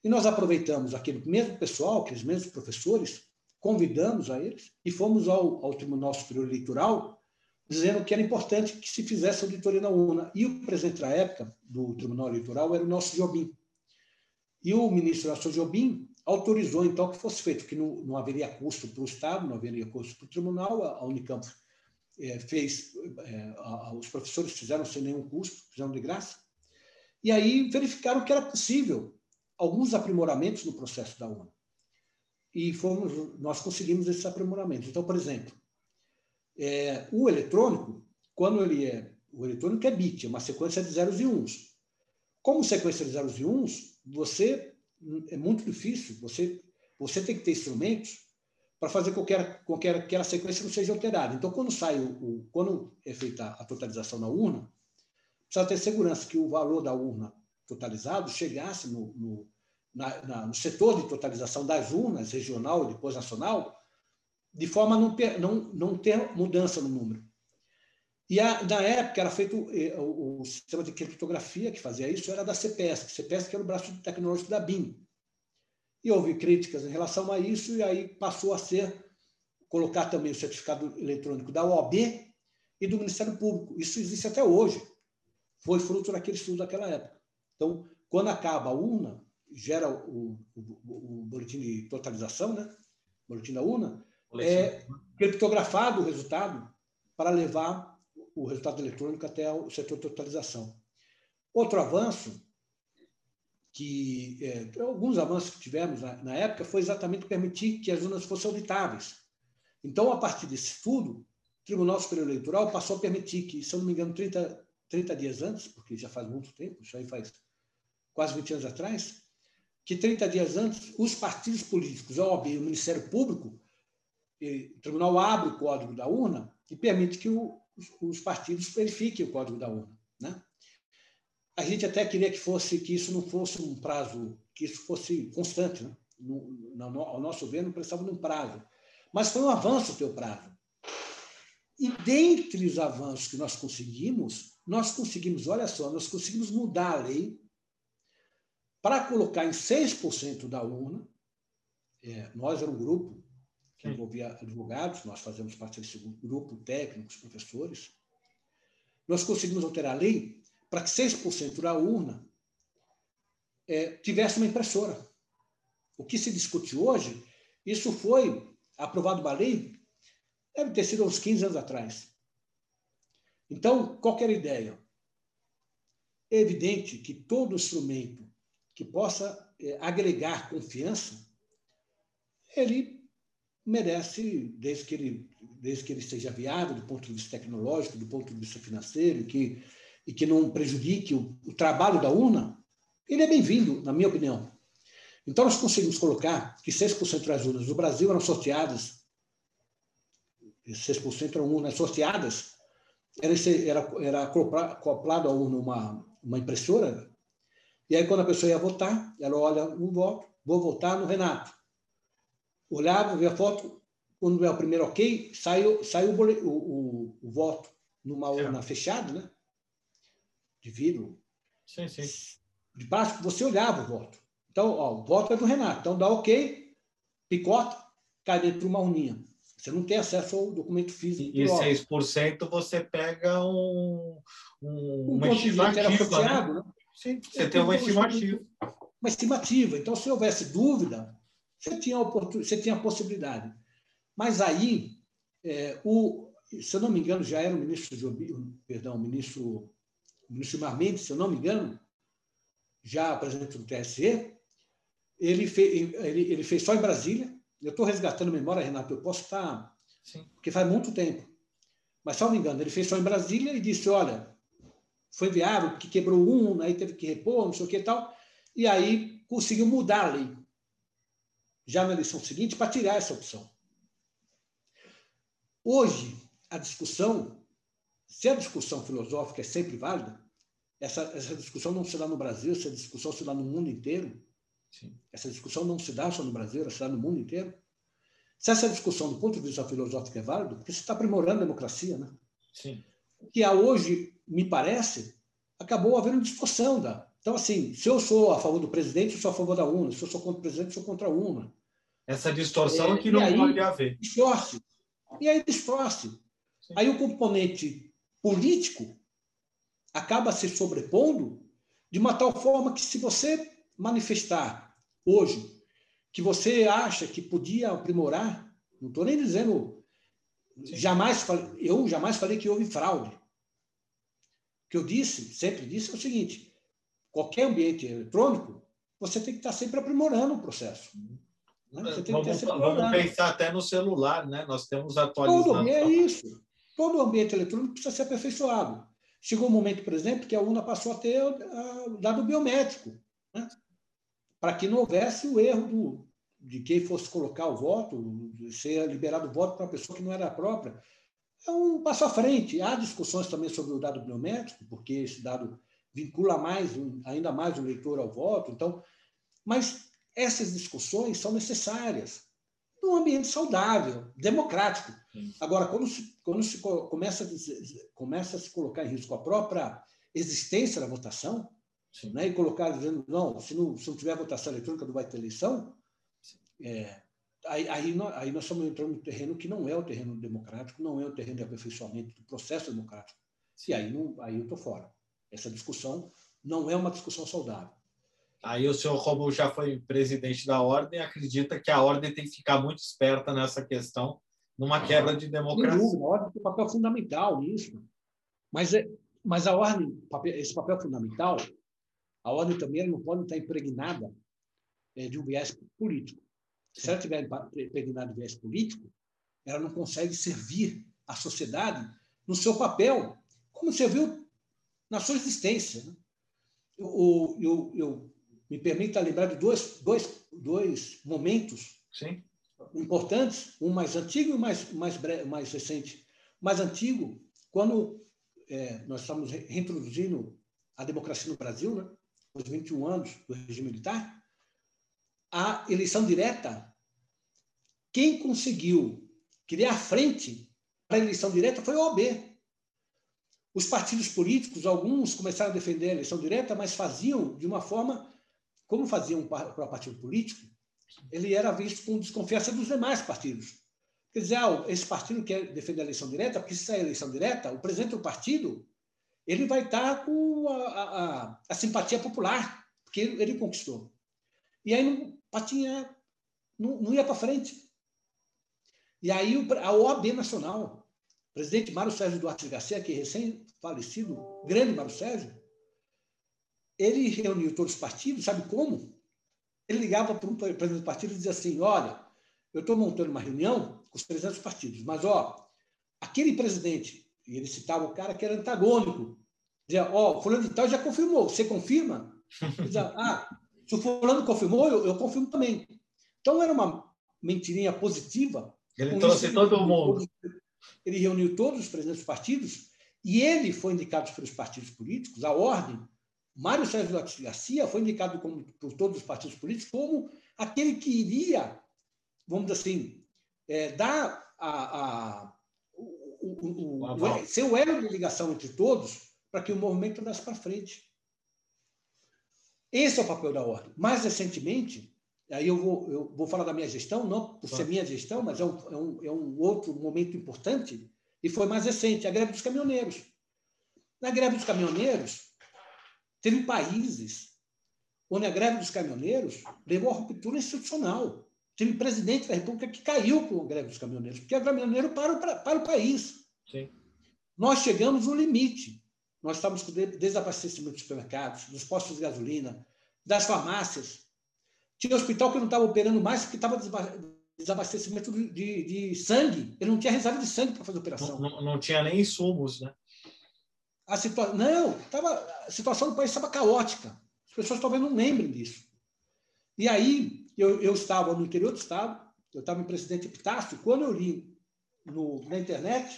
E nós aproveitamos aquele mesmo pessoal, aqueles mesmos professores, convidamos a eles e fomos ao, ao Tribunal Superior Eleitoral dizendo que era importante que se fizesse auditoria na urna. E o presidente da época do Tribunal Eleitoral era o nosso Jobim. E o ministro Nelson Jobim autorizou, então, que fosse feito, que não, não haveria custo para o Estado, não haveria custo para o tribunal, a Unicamp é, fez, é, a, os professores fizeram sem nenhum custo, fizeram de graça, e aí verificaram que era possível alguns aprimoramentos no processo da urna. E fomos, nós conseguimos esses aprimoramentos. Então, por exemplo, é, o eletrônico, quando ele é. O eletrônico é bit, é uma sequência de zeros e uns. Como sequência de zeros e uns, você é muito difícil. Você, você tem que ter instrumentos para fazer qualquer, qualquer aquela sequência não seja alterada. Então, quando sai o, o, quando é feita a totalização na urna, precisa ter segurança que o valor da urna totalizado chegasse no, no, na, na, no setor de totalização das urnas, regional e depois nacional, de forma a não ter, não, não ter mudança no número. E a, na época era feito eh, o, o, sistema de criptografia que fazia isso era da CPS, CPS que era o braço tecnológico da BIM. E houve críticas em relação a isso e aí passou a ser colocar também o certificado eletrônico da OAB e do Ministério Público. Isso existe até hoje. Foi fruto daquele estudo daquela época. Então, quando acaba a urna, gera o, o, o boletim de totalização, né? Boletim da urna, é criptografado o resultado para levar o resultado eletrônico até o setor de totalização. Outro avanço, que é, alguns avanços que tivemos na, na, época, foi exatamente permitir que as urnas fossem auditáveis. Então, a partir desse estudo, o Tribunal Superior Eleitoral passou a permitir que, se eu não me engano, 30, 30 dias antes, porque já faz muito tempo, isso aí faz quase 20 anos atrás, que 30 dias antes, os partidos políticos, a OAB e o Ministério Público o tribunal abre o código da urna e permite que o, os, partidos verifiquem o código da urna. Né? A gente até queria que fosse que isso não fosse um prazo, que isso fosse constante. Né? No, no, ao nosso ver, não precisava de um prazo. Mas foi um avanço ter o prazo. E dentre os avanços que nós conseguimos, nós conseguimos, olha só, nós conseguimos mudar a lei para colocar em 6% da urna. É, nós era um grupo que envolvia advogados, nós fazemos parte desse grupo, técnicos, professores. Nós conseguimos alterar a lei para que 6% da urna é, tivesse uma impressora. O que se discute hoje, isso foi aprovado uma lei, deve ter sido uns 15 anos atrás. Então, qualquer ideia. É evidente que todo instrumento que possa é, agregar confiança, ele merece, desde que ele, desde que ele seja viável do ponto de vista tecnológico, do ponto de vista financeiro, que, e que não prejudique o, o trabalho da urna, ele é bem-vindo, na minha opinião. Então, nós conseguimos colocar que 6% das urnas do Brasil eram sorteadas, 6% eram urnas sorteadas, era, era, era acoplado a urna uma, uma impressora, e aí, quando a pessoa ia votar, ela olha um voto, vou votar no Renato. Olhava, via a foto, quando é o primeiro ok, sai, sai o, o, o, o voto numa urna é. fechada, né? de vidro. Sim, sim. De baixo, você olhava o voto. Então, ó, o voto é do Renato. Então, dá ok, picota, cai dentro de uma urninha. Você não tem acesso ao documento físico. E 6% você pega um, um, uma estimativa. Né? né? Sim, você tem uma estimativa. Uma estimativa. Então, se houvesse dúvida, você tinha você tinha a possibilidade. Mas aí, é, o, se eu não me engano, já era o ministro Jobi, perdão, o ministro, o ministro Mar Mendes, se eu não me engano, já presidente do TSE, ele, fez, ele, ele fez só em Brasília. Eu estou resgatando a memória, Renato, eu posso estar. Sim. Porque faz muito tempo. Mas, se não me engano, ele fez só em Brasília e disse: olha, foi viável, que quebrou um, aí teve que repor, não sei o que e tal. E aí conseguiu mudar a lei, já na eleição seguinte, para tirar essa opção. Hoje, a discussão, se a discussão filosófica é sempre válida, essa, essa discussão não se dá no Brasil, essa discussão se dá no mundo inteiro. Sim. Essa discussão não se dá só no Brasil, ela se dá no mundo inteiro. Se essa discussão, do ponto de vista filosófico, é válida, porque você está aprimorando a democracia, né? Sim. Que há hoje, me parece, acabou havendo distorção da. Então, assim, se eu sou a favor do presidente, eu sou a favor da UNA. Se eu sou contra o presidente, eu sou contra a UNA. Essa distorção é, que não aí, pode haver. Distorce. E aí distorce. Sim. Aí o componente político acaba se sobrepondo de uma tal forma que, se você manifestar hoje que você acha que podia aprimorar, não estou nem dizendo, jamais eu jamais falei que houve fraude. O que eu disse, sempre disse, é o seguinte: qualquer ambiente eletrônico, você tem que estar sempre aprimorando o processo. Né? Vamos, vamos, pensar até no celular, né? Nós temos atualizado. Todo, é isso. Todo ambiente eletrônico precisa ser aperfeiçoado. Chegou um momento, por exemplo, que a UNA passou a ter o dado biométrico, né? para que não houvesse o erro do, de quem fosse colocar o voto, ser liberado o voto para uma pessoa que não era a própria. É um passo à frente. Há discussões também sobre o dado biométrico, porque esse dado vincula mais, ainda mais o leitor ao voto. Então, mas essas discussões são necessárias num ambiente saudável, democrático. Sim. Agora, quando se, quando se começa, a, começa a se colocar em risco a própria existência da votação, né, e colocar dizendo, não, se não, se não tiver votação eletrônica, não vai ter eleição, é, aí, aí, nós, aí nós estamos entrando no terreno que não é o terreno democrático, não é o terreno de aperfeiçoamento do processo democrático. E aí, não, aí eu estou fora. Essa discussão não é uma discussão saudável. Aí o senhor, como já foi presidente da ordem, acredita que a ordem tem que ficar muito esperta nessa questão, numa quebra de democracia. Dúvida, a ordem tem um papel fundamental nisso. Mas, é, mas a ordem, esse papel fundamental, a ordem também não pode estar impregnada é, de um viés político. Se ela tiver impregnada de viés político, ela não consegue servir a sociedade no seu papel, como você viu na sua existência. Né? Eu, eu, eu, me permita lembrar de dois, dois, dois momentos Sim. importantes, um mais antigo e um mais, mais, breve, mais recente. Mais antigo, quando é, nós estamos reintroduzindo a democracia no Brasil, né? os 21 anos do regime militar, a eleição direta, quem conseguiu criar frente para a eleição direta foi o OB. Os partidos políticos, alguns começaram a defender a eleição direta, mas faziam de uma forma como fazia um para partido político, ele era visto com desconfiança dos demais partidos. Quer dizer, ah, esse partido quer defender a eleição direta, porque se sair a eleição direta, o presidente do partido ele vai estar com a, a, a simpatia popular, porque ele, ele, conquistou. E aí não, patinha, não, não ia para frente. E aí a OAB Nacional, o presidente Mário Sérgio Duarte Garcia, que é recém-falecido, grande Mário Sérgio, ele reuniu todos os partidos, sabe como? Ele ligava para um presidente do partido e dizia assim: olha, eu estou montando uma reunião com os 300 partidos, mas, ó, aquele presidente, e ele citava o cara que era antagônico, dizia, ó, fulano de tal já confirmou, você confirma? Dizia, ah, se o fulano confirmou, eu, eu confirmo também. Então, era uma mentirinha positiva. Ele trouxe todo mundo. Ele reuniu todos os presidentes dos partidos e ele foi indicado pelos partidos políticos, a ordem. Mário Sérgio Garcia foi indicado como, por todos os partidos políticos como aquele que iria, vamos dizer assim, é, dar a, a o, o, o, ser o elo de ligação entre todos para que o movimento andasse para frente. Esse é o papel da ordem. Mais recentemente, aí eu vou, eu vou falar da minha gestão, não por ser minha gestão, mas é um, é, um, é um outro momento importante, e foi mais recente, a greve dos caminhoneiros. Na greve dos caminhoneiros, teve países onde a greve dos caminhoneiros levou à ruptura institucional. Teve presidente da República que caiu com a greve dos caminhoneiros, porque o caminhoneiro para, para, para o país. Sim. Nós chegamos no limite. Nós estávamos com desabastecimento dos supermercados, dos postos de gasolina, das farmácias. Tinha hospital que não estava operando mais porque estava desabastecimento de, de, sangue. Ele não tinha reserva de sangue para fazer a operação. Não, não, não, tinha nem insumos, né? A situa... Não, tava... a situação do país estava caótica. As pessoas talvez não lembrem disso. E aí, eu, eu estava no interior do Estado, eu estava em Presidente Epitácio, quando eu li no, na internet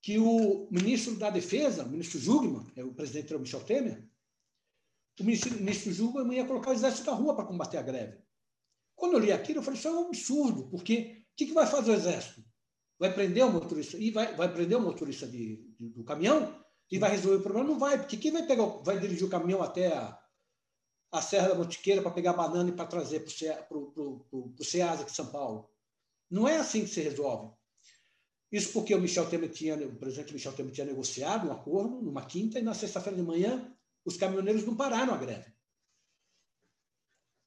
que o ministro da Defesa, o ministro Jugman, é o presidente Michel Temer, o ministro, o ministro ia colocar o exército na rua para combater a greve. Quando eu li aquilo, eu falei, isso é um absurdo, porque o que, que vai fazer o exército? Vai prender o motorista e vai, vai prender o motorista de, de, do caminhão e vai resolver o problema? Não vai, porque quem vai pegar, vai dirigir o caminhão até a, a Serra da Montiqueira para pegar banana e para trazer para o aqui de São Paulo? Não é assim que se resolve. Isso porque o Michel Temer tinha, o presidente Michel Temer tinha negociado um acordo numa quinta e na sexta-feira de manhã os caminhoneiros não pararam a greve.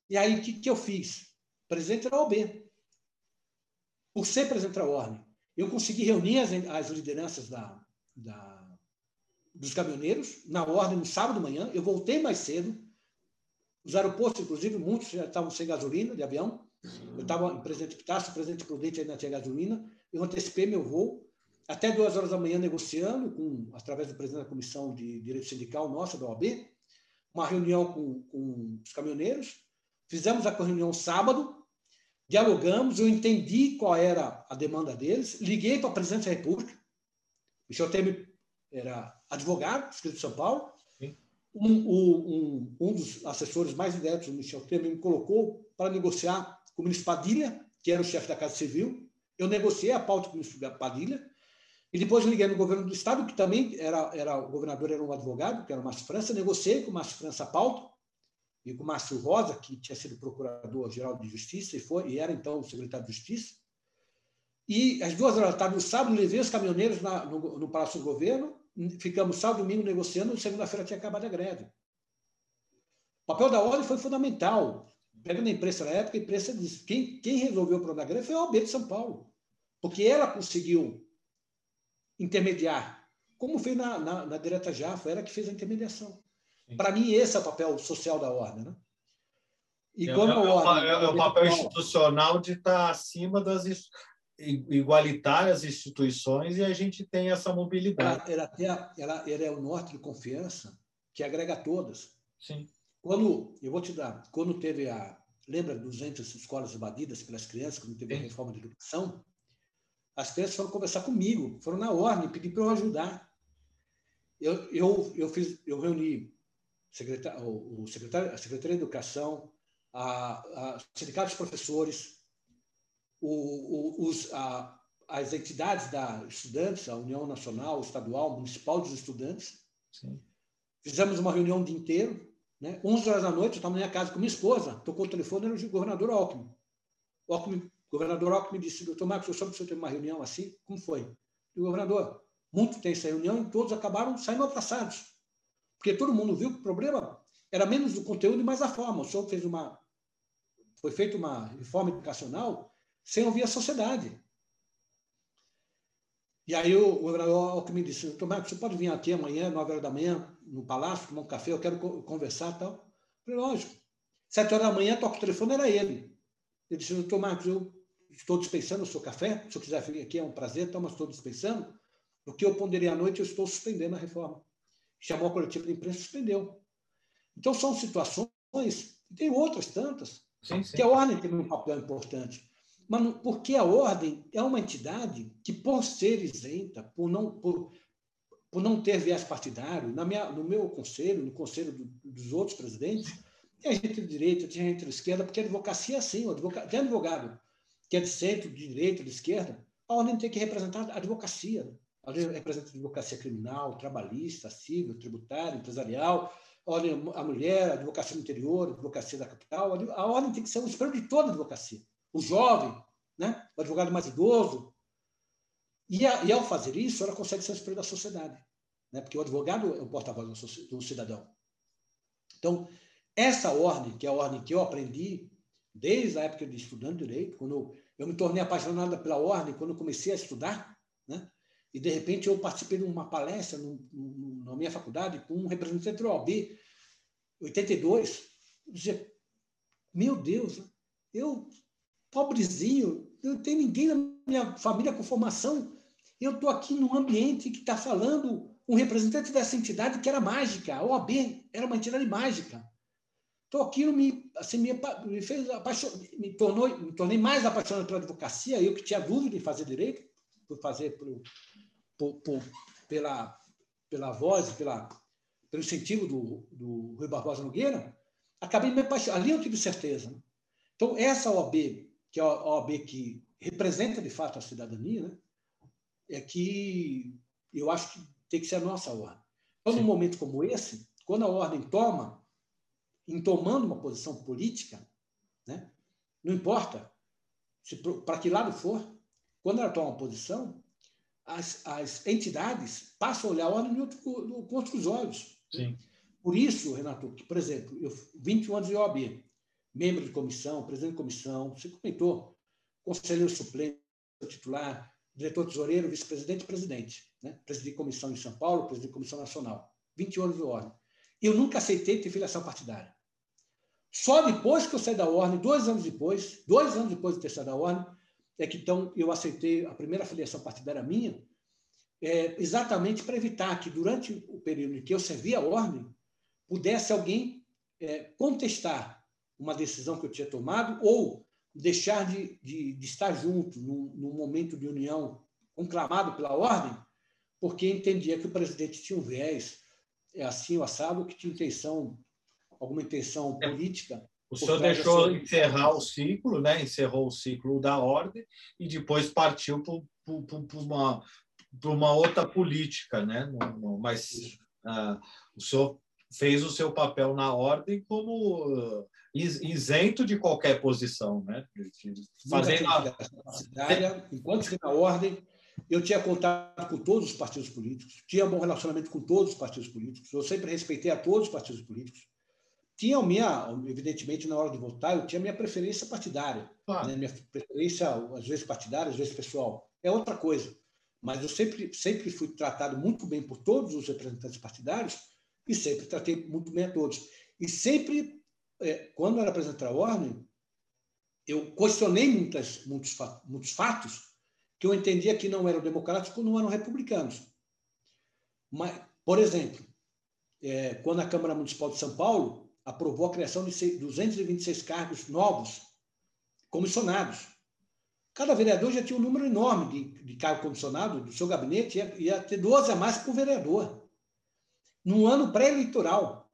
E aí o que, que eu fiz? Presidente da OB. Por ser presidente da ordem, eu consegui reunir as, as lideranças da, da, dos caminhoneiros na ordem no sábado de manhã. Eu voltei mais cedo. Os aeroportos, inclusive, muitos já estavam sem gasolina de avião. Eu estava em Presidente Pitácio, Presidente Prudente ainda tinha gasolina eu antecipei meu voo até duas horas da manhã negociando com através do presidente da comissão de direito sindical nossa da OAB, uma reunião com, com os caminhoneiros. Fizemos a reunião sábado, dialogamos, eu entendi qual era a demanda deles, liguei para a presidente da República, Michel Temer era advogado, escrito de São Paulo, um, um, um, dos assessores mais diretos do Michel Temer me colocou para negociar com o ministro Padilha, que era o chefe da Casa Civil, eu negociei a pauta com o ministro Padilha, e depois liguei no governo do Estado, que também era, era o governador era um advogado, que era o Márcio França, negociei com o Márcio França pauta, e com o Márcio Rosa, que tinha sido procurador-geral de Justiça e, foi, e era então o secretário de Justiça. E às duas horas da tarde, no sábado, levei os caminhoneiros na, no, no Palácio do Governo, ficamos sábado e domingo negociando, segunda-feira tinha acabado a greve. O papel da ordem foi fundamental pega na imprensa na época, a imprensa diz quem, quem resolveu o problema da greve foi a OAB de São Paulo, porque ela conseguiu intermediar, como fez na, na, na Direta Já, foi ela que fez a intermediação. Para mim, esse é o papel social da ordem. Né? E é, é, ordem, é, é o papel institucional de estar acima das igualitárias instituições e a gente tem essa mobilidade. Ela, ela, ela, ela é o norte de confiança que agrega todas. Sim. Quando, eu vou te dar, quando teve a, lembra 200 escolas invadidas pelas crianças, quando teve a reforma de educação, as crianças foram conversar comigo, foram na ordem, pedir para eu ajudar. Eu, eu, eu, fiz, eu reuni secretário, o secretário, a Secretaria de Educação, a, a sindicato dos professores, o, o, os, a, as entidades da estudantes, a União Nacional, Estadual, Municipal dos Estudantes. Sim. Fizemos uma reunião o dia inteiro, né? 11 horas da noite, eu estava na minha casa com minha esposa, tocou o telefone, era o governador Alckmin. Governador Alckmin disse, doutor Marcos, eu soube que o senhor teve uma reunião assim, como foi? E o governador, muito tem essa reunião e todos acabaram saindo abraçados. Porque todo mundo viu que o problema era menos do conteúdo e mais a forma. O senhor fez uma... Foi feita uma reforma educacional sem ouvir a sociedade. E aí o, governador Alckmin disse, doutor Marcos, você pode vir aqui amanhã, 9 horas da manhã, no palácio, tomar um café, eu quero conversar e tal. Eu falei, lógico. Sete horas da manhã, toca o telefone, era ele. Eu disse, doutor Marcos, eu estou dispensando o seu café, se eu quiser vir aqui é um prazer, então, mas estou dispensando. O que eu ponderei à noite, eu estou suspendendo a reforma. Chamou a coletiva de imprensa suspendeu. Então, são situações, tem outras tantas, sim, sim. que a ordem tem um papel importante. Mas porque a ordem é uma entidade que, por ser isenta, por não, por, por não ter viés partidário, na minha, no meu conselho, no conselho do, dos outros presidentes, tem gente de direita, tem gente de esquerda, porque a advocacia é assim, advogado, tem advogado que é de centro, de direita, de esquerda, a ordem tem que representar a advocacia. A ordem representa a advocacia criminal, trabalhista, civil, tributária, empresarial, a, ordem, a mulher, a advocacia do interior, a advocacia da capital. A ordem tem que ser o espelho de toda a advocacia. O jovem, né? o advogado mais idoso. E, a, e ao fazer isso, ela consegue ser o espelho da sociedade. Né? Porque o advogado é o porta-voz do cidadão. Então, essa ordem, que é a ordem que eu aprendi desde a época de estudando direito, quando eu, eu me tornei apaixonada pela ordem, quando comecei a estudar, né? e de repente eu participei de uma palestra no, no, na minha faculdade com um representante da OAB, 82, eu dizia, meu Deus, eu, pobrezinho, não tenho ninguém na minha família com formação, eu estou aqui num ambiente que está falando um representante dessa entidade que era mágica, a OAB era uma entidade mágica. Então aquilo me, assim, me, me fez me tornou, me tornei mais apaixonado pela advocacia. Eu que tinha dúvida em fazer direito, por fazer por, por, por, pela pela voz, pela pelo incentivo do, do Rui Barbosa Nogueira, acabei me apaixonando. Ali eu tive certeza. Então essa OAB, que é a OAB que representa de fato a cidadania, né, é que eu acho que tem que ser a nossa ordem. Então, Sim. num momento como esse, quando a ordem toma em tomando uma posição política, né? não importa para que lado for, quando ela toma uma posição, as, as entidades passam a olhar a ordem outro, com outros olhos. Sim. Por isso, Renato, que, por exemplo, eu 21 anos de OAB, membro de comissão, presidente de comissão, você comentou, conselheiro suplente, titular, diretor tesoureiro, vice-presidente e presidente. Né? Presidi comissão em São Paulo, presidi comissão nacional. 21 anos de ordem. Eu nunca aceitei ter filiação partidária. Só depois que eu saí da ordem, dois anos depois, dois anos depois de ter saído da ordem, é que então eu aceitei a primeira filiação partidária minha, é, exatamente para evitar que durante o período em que eu servia a ordem, pudesse alguém é, contestar uma decisão que eu tinha tomado ou deixar de, de, de estar junto num, num momento de união conclamado pela ordem, porque entendia que o presidente tinha um viés é assim o assado, que tinha intenção, alguma intenção é. política. O senhor deixou encerrar o ciclo, né? encerrou o ciclo da ordem e depois partiu para uma, uma outra política. Né? Mas uh, o senhor fez o seu papel na ordem como uh, isento de qualquer posição. Né? Fazendo a... Enquanto que na ordem, eu tinha contato com todos os partidos políticos, tinha bom relacionamento com todos os partidos políticos, eu sempre respeitei a todos os partidos políticos. Tinha minha, evidentemente, na hora de votar, eu tinha minha preferência partidária. Ah. Né? Minha preferência, às vezes partidária, às vezes pessoal. É outra coisa. Mas eu sempre, sempre fui tratado muito bem por todos os representantes partidários e sempre tratei muito bem a todos. E sempre, é, quando era apresentar a ordem, eu questionei muitas, muitos, muitos fatos que eu entendia que não eram democráticos, não eram republicanos. Mas, por exemplo, é, quando a Câmara Municipal de São Paulo aprovou a criação de 226 cargos novos, comissionados. Cada vereador já tinha um número enorme de, de cargo comissionado do seu gabinete, ia, ia ter 12 a mais por vereador. Num ano pré-eleitoral.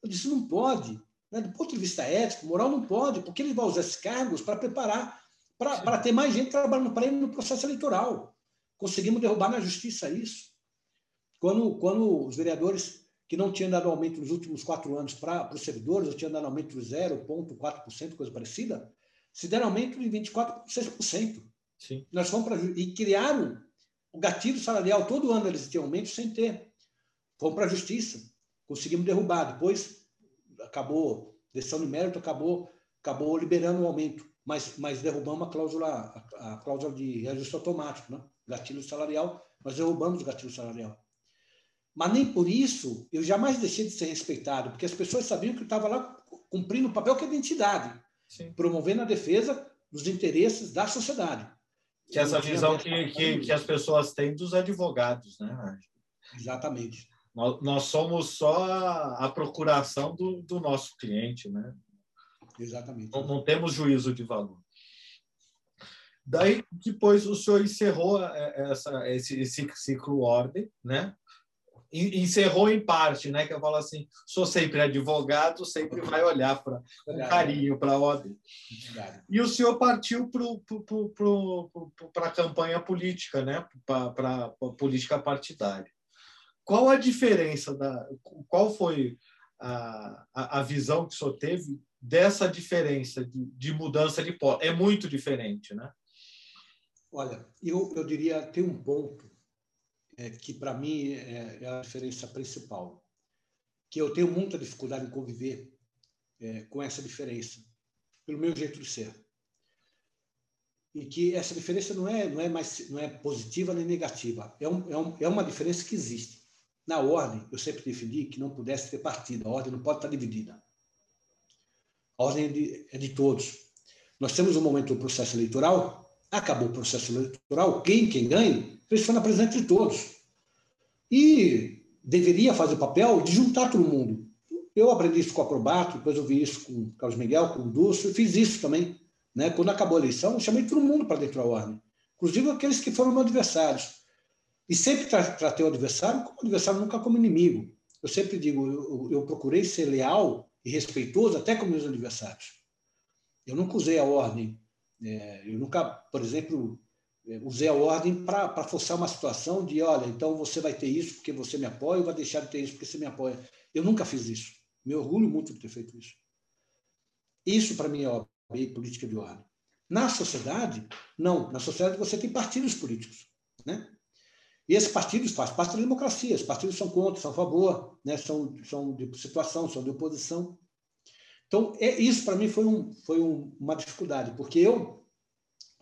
Eu disse, não pode. Né? Do ponto de vista ético, moral, não pode, porque ele vai usar esses cargos para preparar para ter mais gente trabalhando para ele no processo eleitoral. Conseguimos derrubar na justiça isso. Quando, quando os vereadores que não tinham dado aumento nos últimos quatro anos para os servidores, ou tinham dado aumento de 0,4%, coisa parecida, se deram aumento de 24,6%. Sim. Nós fomos para e criaram o gatilho salarial. Todo ano eles tinham aumento sem ter. Fomos para a justiça. Conseguimos derrubar. Depois acabou, decisão de mérito, acabou, acabou liberando o aumento mas, mas derrubamos a cláusula, a, a cláusula de reajuste automático, né? gatilho salarial, nós derrubamos o gatilho salarial. Mas nem por isso eu jamais deixei de ser respeitado, porque as pessoas sabiam que eu estava lá cumprindo o papel que é identidade. Sim. promovendo a defesa dos interesses da sociedade. Que essa visão que, que, que, as pessoas têm dos advogados, né? Exatamente. Nós, nós somos só a, a procuração do, do, nosso cliente, né? Exatamente. Não, não, temos juízo de valor. Daí, depois, o senhor encerrou é, essa, esse, esse ciclo ordem, né? encerrou em parte, né? Que eu falo assim, sou sempre advogado, sempre vai olhar para com carinho para a ordem. E o senhor partiu para a campanha política, né? Para a política partidária. Qual a diferença da? Qual foi a, a, a visão que o senhor teve dessa diferença de, de mudança de pó? É muito diferente, né? Olha, eu, eu diria tem um ponto é, que para mim é, é, a diferença principal, que eu tenho muita dificuldade em conviver é, com essa diferença, pelo meu jeito de ser, e que essa diferença não é não é mais não é positiva nem negativa, é, um, é, um, é uma diferença que existe. Na ordem, eu sempre defendi que não pudesse ter partido, a ordem não pode estar dividida. A ordem é de, é de todos. Nós temos um momento do processo eleitoral, acabou o processo eleitoral, quem quem ganha pressiona presidente de todos. E deveria fazer o papel de juntar todo mundo. Eu aprendi isso com o Acrobato, depois eu vi isso com o Carlos Miguel, com o Dulce, eu fiz isso também. Né? Quando acabou a eleição, eu chamei todo mundo para dentro da ordem, inclusive aqueles que foram meus adversários. E sempre tra tratei o adversário como adversário, nunca como inimigo. Eu sempre digo, eu, eu procurei ser leal e respeitoso até com meus adversários. Eu nunca usei a ordem. É, eu nunca, por exemplo, é, usei a ordem para forçar uma situação de, olha, então você vai ter isso porque você me apoia, ou vai deixar de ter isso porque você me apoia. Eu nunca fiz isso. Me orgulho muito de ter feito isso. Isso, para mim, é a política de ordem. Na sociedade, não. Na sociedade você tem partidos políticos. Né? E esses partidos fazem parte da democracia. Os partidos são contra, são a favor, né? são, são de situação, são de oposição. Então, é, isso para mim foi, um, foi um, uma dificuldade, porque eu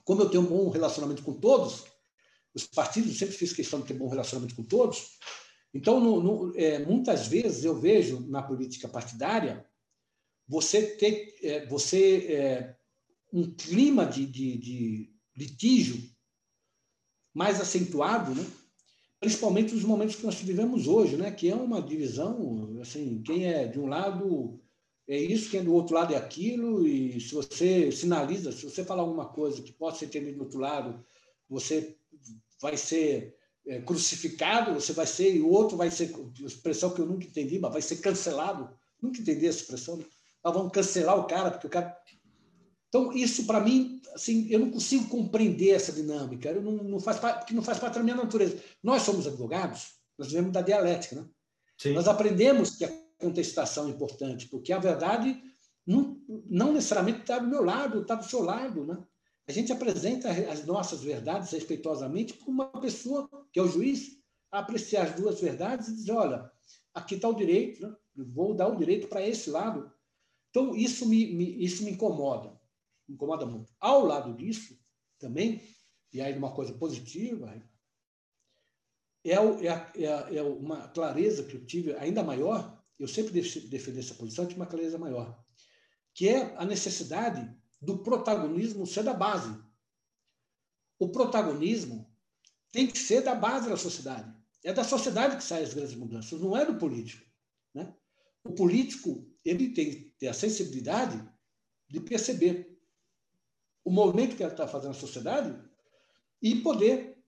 como eu tenho um bom relacionamento com todos, os partidos sempre fiz questão de ter bom relacionamento com todos. Então, no, no, é, muitas vezes eu vejo na política partidária você ter é, você é, um clima de, de, de, litígio mais acentuado, né? Principalmente nos momentos que nós vivemos hoje, né? que é uma divisão, assim, quem é de um lado é isso, quem é do outro lado é aquilo, e se você sinaliza, se você falar alguma coisa que pode ser entendida do outro lado, você vai ser é, crucificado, você vai ser, e o outro vai ser, expressão que eu nunca entendi, mas vai ser cancelado. Nunca entendi essa expressão. Né? Ah, vamos cancelar o cara, porque o cara. Então, isso para mim, assim, eu não consigo compreender essa dinâmica, eu não, não faz parte, porque não faz parte da minha natureza. Nós somos advogados, nós vivemos da dialética, né? Sim. Nós aprendemos que a contestação importante, porque a verdade não, não necessariamente está do meu lado, está do seu lado. Né? A gente apresenta as nossas verdades respeitosamente para uma pessoa, que é o juiz, a apreciar as duas verdades e dizer: olha, aqui está o direito, né? vou dar o direito para esse lado. Então, isso me, me, isso me incomoda, incomoda muito. Ao lado disso, também, e aí uma coisa positiva, é, é, é, é uma clareza que eu tive ainda maior eu sempre defendi essa posição, tinha uma clareza maior, que é a necessidade do protagonismo ser da base. O protagonismo tem que ser da base da sociedade. É da sociedade que saem as grandes mudanças, não é do político. Né? O político ele tem que ter a sensibilidade de perceber o movimento que ele está fazendo na sociedade e poder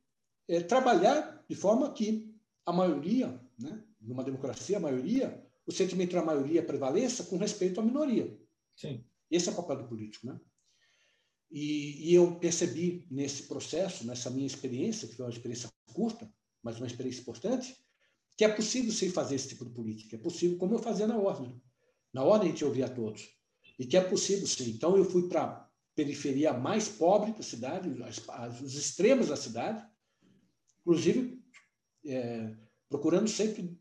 é, trabalhar de forma que a maioria, né, numa democracia, a maioria o sentimento da maioria prevaleça com respeito à minoria. Sim. Esse é o papel do político, né? E, e, eu percebi nesse processo, nessa minha experiência, que foi uma experiência curta, mas uma experiência importante, que é possível sim fazer esse tipo de política. É possível, como eu fazia na ordem. Na ordem a gente ouvia todos. E que é possível sim. Então eu fui para periferia mais pobre da cidade, os extremos da cidade, inclusive é, procurando sempre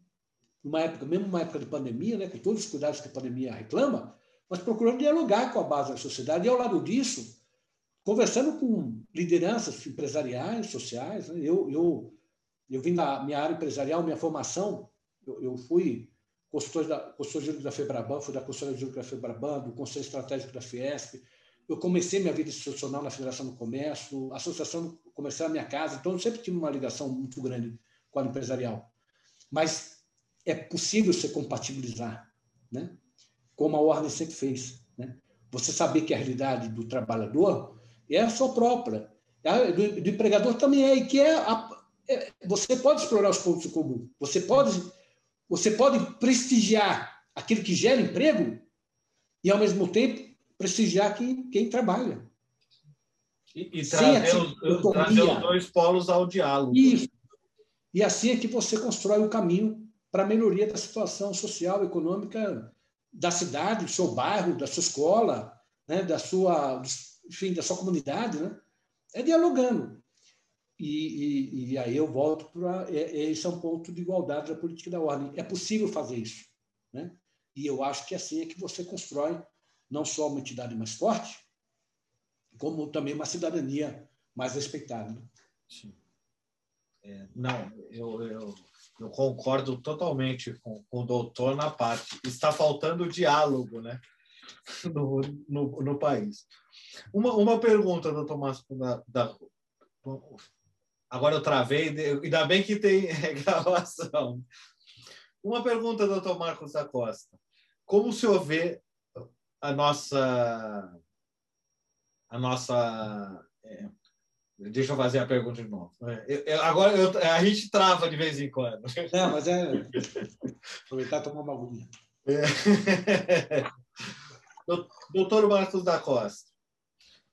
numa época, mesmo numa época de pandemia, né, com todos os cuidados que a pandemia reclama, mas procurando dialogar com a base da sociedade. E ao lado disso, conversando com lideranças empresariais, sociais. Né? Eu, eu, eu vim da minha área empresarial, minha formação, eu, eu fui consultor, da, consultor jurídico da FEBRABAN, fui da consultoria jurídica da FEBRABAN, do Conselho Estratégico da Fiesp. Eu comecei minha vida institucional na Federação do Comércio, a Associação Comercial da minha casa, então eu sempre tive uma ligação muito grande com a empresarial. Mas é possível se compatibilizar, né? como a Ordem sempre fez. Né? Você saber que a realidade do trabalhador é a sua própria, a do, do empregador também é, e que é, a, é, você pode explorar os pontos em comum, você pode, você pode prestigiar aquele que gera emprego e, ao mesmo tempo, prestigiar quem, quem trabalha. E, e trazer, os, trazer os dois polos ao diálogo. Isso. E assim é que você constrói o caminho para a melhoria da situação social, econômica da cidade, do seu bairro, da sua escola, né, da sua, enfim, da sua comunidade, né? É dialogando. E, e, e aí eu volto para é, é, esse é um ponto de igualdade da política da ordem. É possível fazer isso, né? E eu acho que assim é que você constrói não só uma entidade mais forte, como também uma cidadania mais respeitada. Sim. É, não, eu, eu, eu, concordo totalmente com, com, o doutor na parte. Está faltando diálogo né? no, no, no país. Uma, uma pergunta, doutor Márcio, da, da, agora eu travei, ainda bem que tem gravação. Uma pergunta, doutor Marcos da Costa. Como o senhor vê a nossa a nossa é, Deixa eu fazer a pergunta de novo. Eu, eu, agora eu, a gente trava de vez em quando. Não, mas é. Aproveitar e tomar uma aguinha. É. Doutor Marcos da Costa,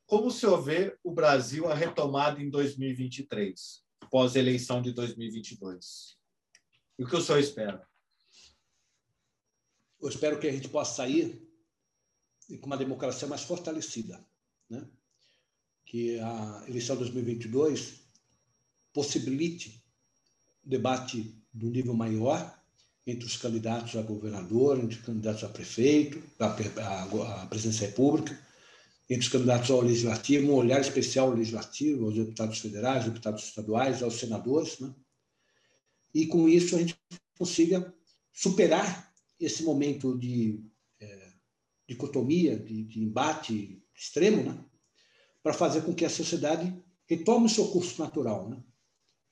como o senhor vê o Brasil a retomada em 2023, pós-eleição de 2022? E o que o senhor espera? Eu espero que a gente possa sair com uma democracia mais fortalecida. Né? que a eleição de 2022 possibilite o debate de um nível maior entre os candidatos a governador, entre os candidatos a prefeito, a, a, a presidência da República, entre os candidatos ao legislativo, um olhar especial ao legislativo, aos deputados federais, deputados estaduais, aos senadores, né? e com isso a gente consiga superar esse momento de dicotomia, de, de embate extremo, né? para fazer com que a sociedade retome o seu curso natural. Né?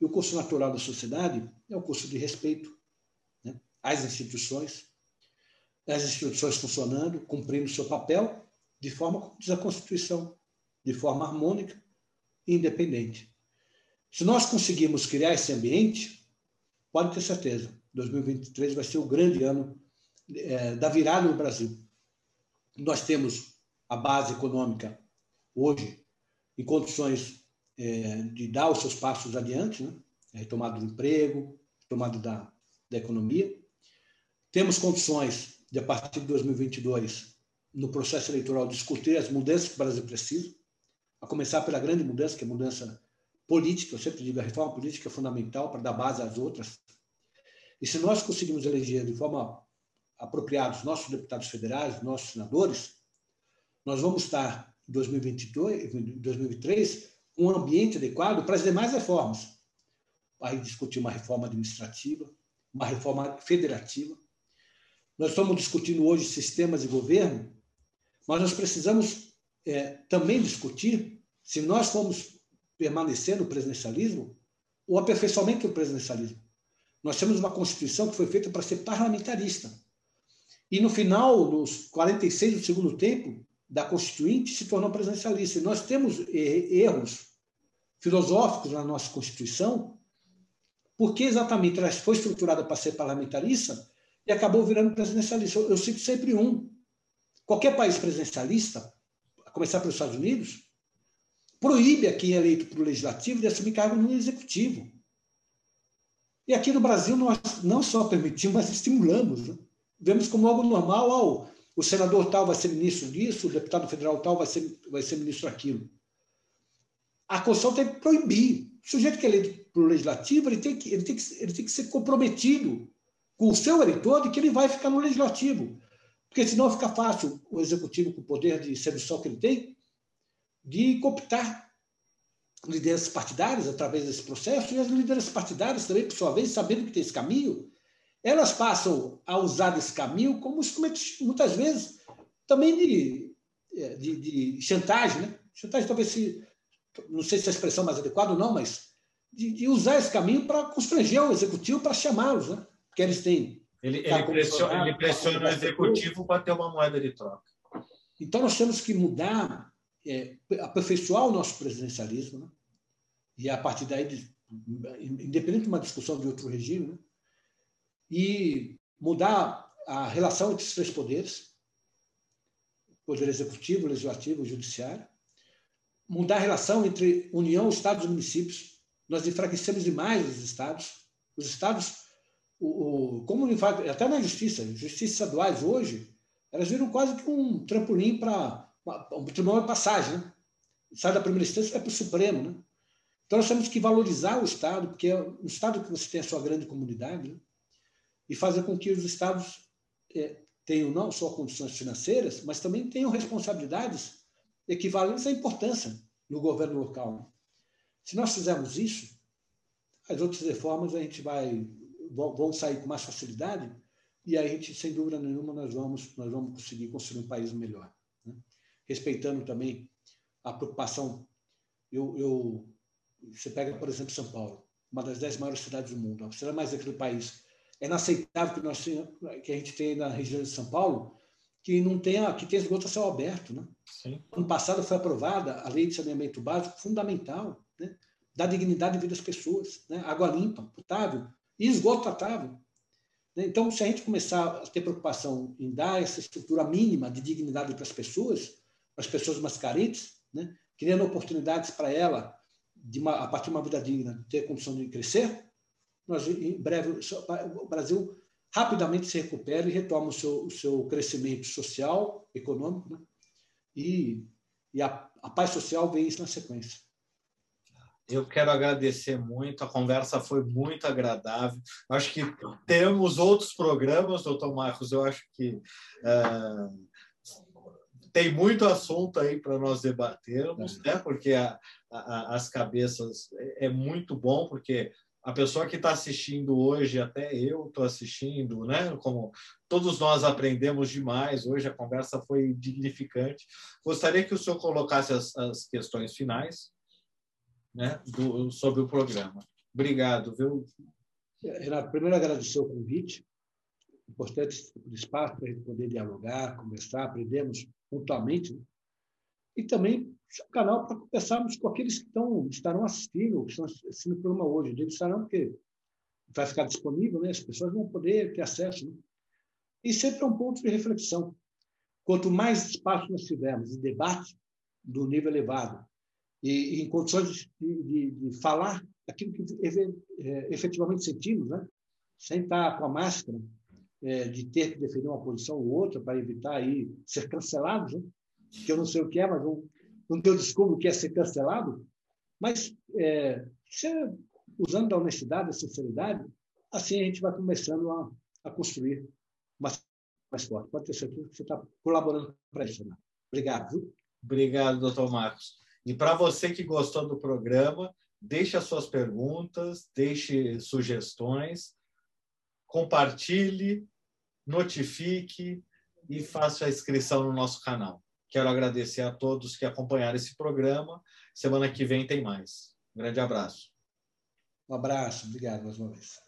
E o curso natural da sociedade é o curso de respeito né? às instituições, as instituições funcionando, cumprindo o seu papel de forma como diz a Constituição, de forma harmônica e independente. Se nós conseguirmos criar esse ambiente, pode ter certeza, 2023 vai ser o grande ano é, da virada no Brasil. Nós temos a base econômica hoje em condições é, de dar os seus passos adiante, né? retomada do emprego, retomada da, da economia. Temos condições de, a partir de 2022, no processo eleitoral, discutir as mudanças que o Brasil precisa, a começar pela grande mudança, que é a mudança política. Eu sempre digo, a reforma política é fundamental para dar base às outras. E se nós conseguirmos eleger de forma apropriada os nossos deputados federais, nossos senadores, nós vamos estar 2022, 2023 um ambiente adequado para as demais reformas. Vai discutir uma reforma administrativa, uma reforma federativa. Nós estamos discutindo hoje sistemas de governo, mas nós precisamos é, também discutir se nós formos permanecer no presidencialismo o aperfeiçoamento do presidencialismo. Nós temos uma Constituição que foi feita para ser parlamentarista. E no final, nos 46 do segundo tempo, da Constituinte se tornou presidencialista. E nós temos erros filosóficos na nossa Constituição, porque exatamente ela foi estruturada para ser parlamentarista e acabou virando presidencialista. Eu, eu cito sempre um. Qualquer país presidencialista, a começar pelos Estados Unidos, proíbe a quem é eleito para o legislativo de assumir cargo no executivo. E aqui no Brasil nós não só permitimos, mas estimulamos. Né? Vemos como algo normal, ao o senador tal vai ser ministro disso, o deputado federal tal vai ser, vai ser ministro daquilo. A Constituição tem que proibir. O sujeito que é eleito para o legislativo, ele tem, que, ele, tem que, ele tem que ser comprometido com o seu eleitor de que ele vai ficar no legislativo. Porque senão fica fácil o executivo, com o poder de sedução que ele tem, de cooptar lideranças partidárias através desse processo, e as lideranças partidárias também, por sua vez, sabendo que tem esse caminho, elas passam a usar esse caminho como instrumento, muitas vezes, também de, é, de, de chantagem. Né? Chantagem talvez se. Não sei se a expressão é mais adequada ou não, mas de, de usar esse caminho para constranger o executivo para chamá-los, né? porque eles têm. Ele, ele pressiona, ele pressiona o executivo para ter uma moeda de troca. Então, nós temos que mudar, é, aperfeiçoar o nosso presidencialismo, né? e a partir daí, independente de uma discussão de outro regime, né? E mudar a relação entre os três poderes, poder executivo, legislativo e judiciário, mudar a relação entre União, Estados e municípios. Nós enfraquecemos demais os estados. Os estados, o, o, como até na justiça, justiças estaduais hoje, elas viram quase que um trampolim para um tribunal de passagem. Né? Sai da primeira instância vai para o Supremo. Né? Então, nós temos que valorizar o Estado, porque é um Estado que você tem a sua grande comunidade, né? E fazer com que os Estados é, tenham não só condições financeiras, mas também tenham responsabilidades equivalentes à importância no governo local. Se nós fizermos isso, as outras reformas a gente vai vão sair com mais facilidade e a gente, sem dúvida nenhuma, nós vamos nós vamos conseguir construir um país melhor, né? respeitando também a preocupação. Eu, eu você pega por exemplo São Paulo, uma das dez maiores cidades do mundo, cidade mais rica do país é inaceitável que, nós, que a gente tenha na região de São Paulo que não tenha, que tenha esgoto a céu aberto. Né? Sim. Ano passado foi aprovada a lei de saneamento básico fundamental, né? da dignidade de vida das pessoas, né? água limpa, potável e esgoto tratável. Né? Então, se a gente começar a ter preocupação em dar essa estrutura mínima de dignidade para as pessoas, para as pessoas mais carentes, né? criando oportunidades para ela, de uma, a partir de uma vida digna, ter condição de crescer, nós, em breve, o Brasil rapidamente se recupera e retoma o seu, o seu crescimento social, econômico, né? e, e a, a paz social vem isso na sequência. Eu quero agradecer muito, a conversa foi muito agradável. Acho que temos outros programas, doutor Marcos, eu acho que uh, tem muito assunto aí para nós debatermos, é. né? porque a, a, as cabeças é, é muito bom, porque a pessoa que está assistindo hoje, até eu estou assistindo, né? Como todos nós aprendemos demais hoje, a conversa foi dignificante. Gostaria que o senhor colocasse as, as questões finais, né? Do, sobre o programa. Obrigado, viu? Renato, primeiro agradecer o convite, importante espaço para a gente poder dialogar, conversar, aprendemos pontualmente, né? e também canal para conversarmos com aqueles que estão, estarão assistindo, que estão assistindo o programa hoje. Digo estarão porque vai ficar disponível, né? as pessoas vão poder ter acesso. Né? E sempre é um ponto de reflexão. Quanto mais espaço nós tivermos de debate do nível elevado e, e em condições de, de, de, falar aquilo que é, efetivamente sentimos, né? sem estar com a máscara, é, de ter que defender uma posição ou outra para evitar aí ser cancelados, né? que eu não sei o que é, mas vão um eu descubro que é ser cancelado, mas é, usando a honestidade, a sinceridade, assim a gente vai começando a, a construir mais, mais forte. Pode ter certeza que você está colaborando para isso. Né? Obrigado. Viu? Obrigado, doutor Marcos. E para você que gostou do programa, deixe as suas perguntas, deixe sugestões, compartilhe, notifique e faça a inscrição no nosso canal. Quero agradecer a todos que acompanharam esse programa. Semana que vem tem mais. Um grande abraço. Um abraço, obrigado mais uma vez.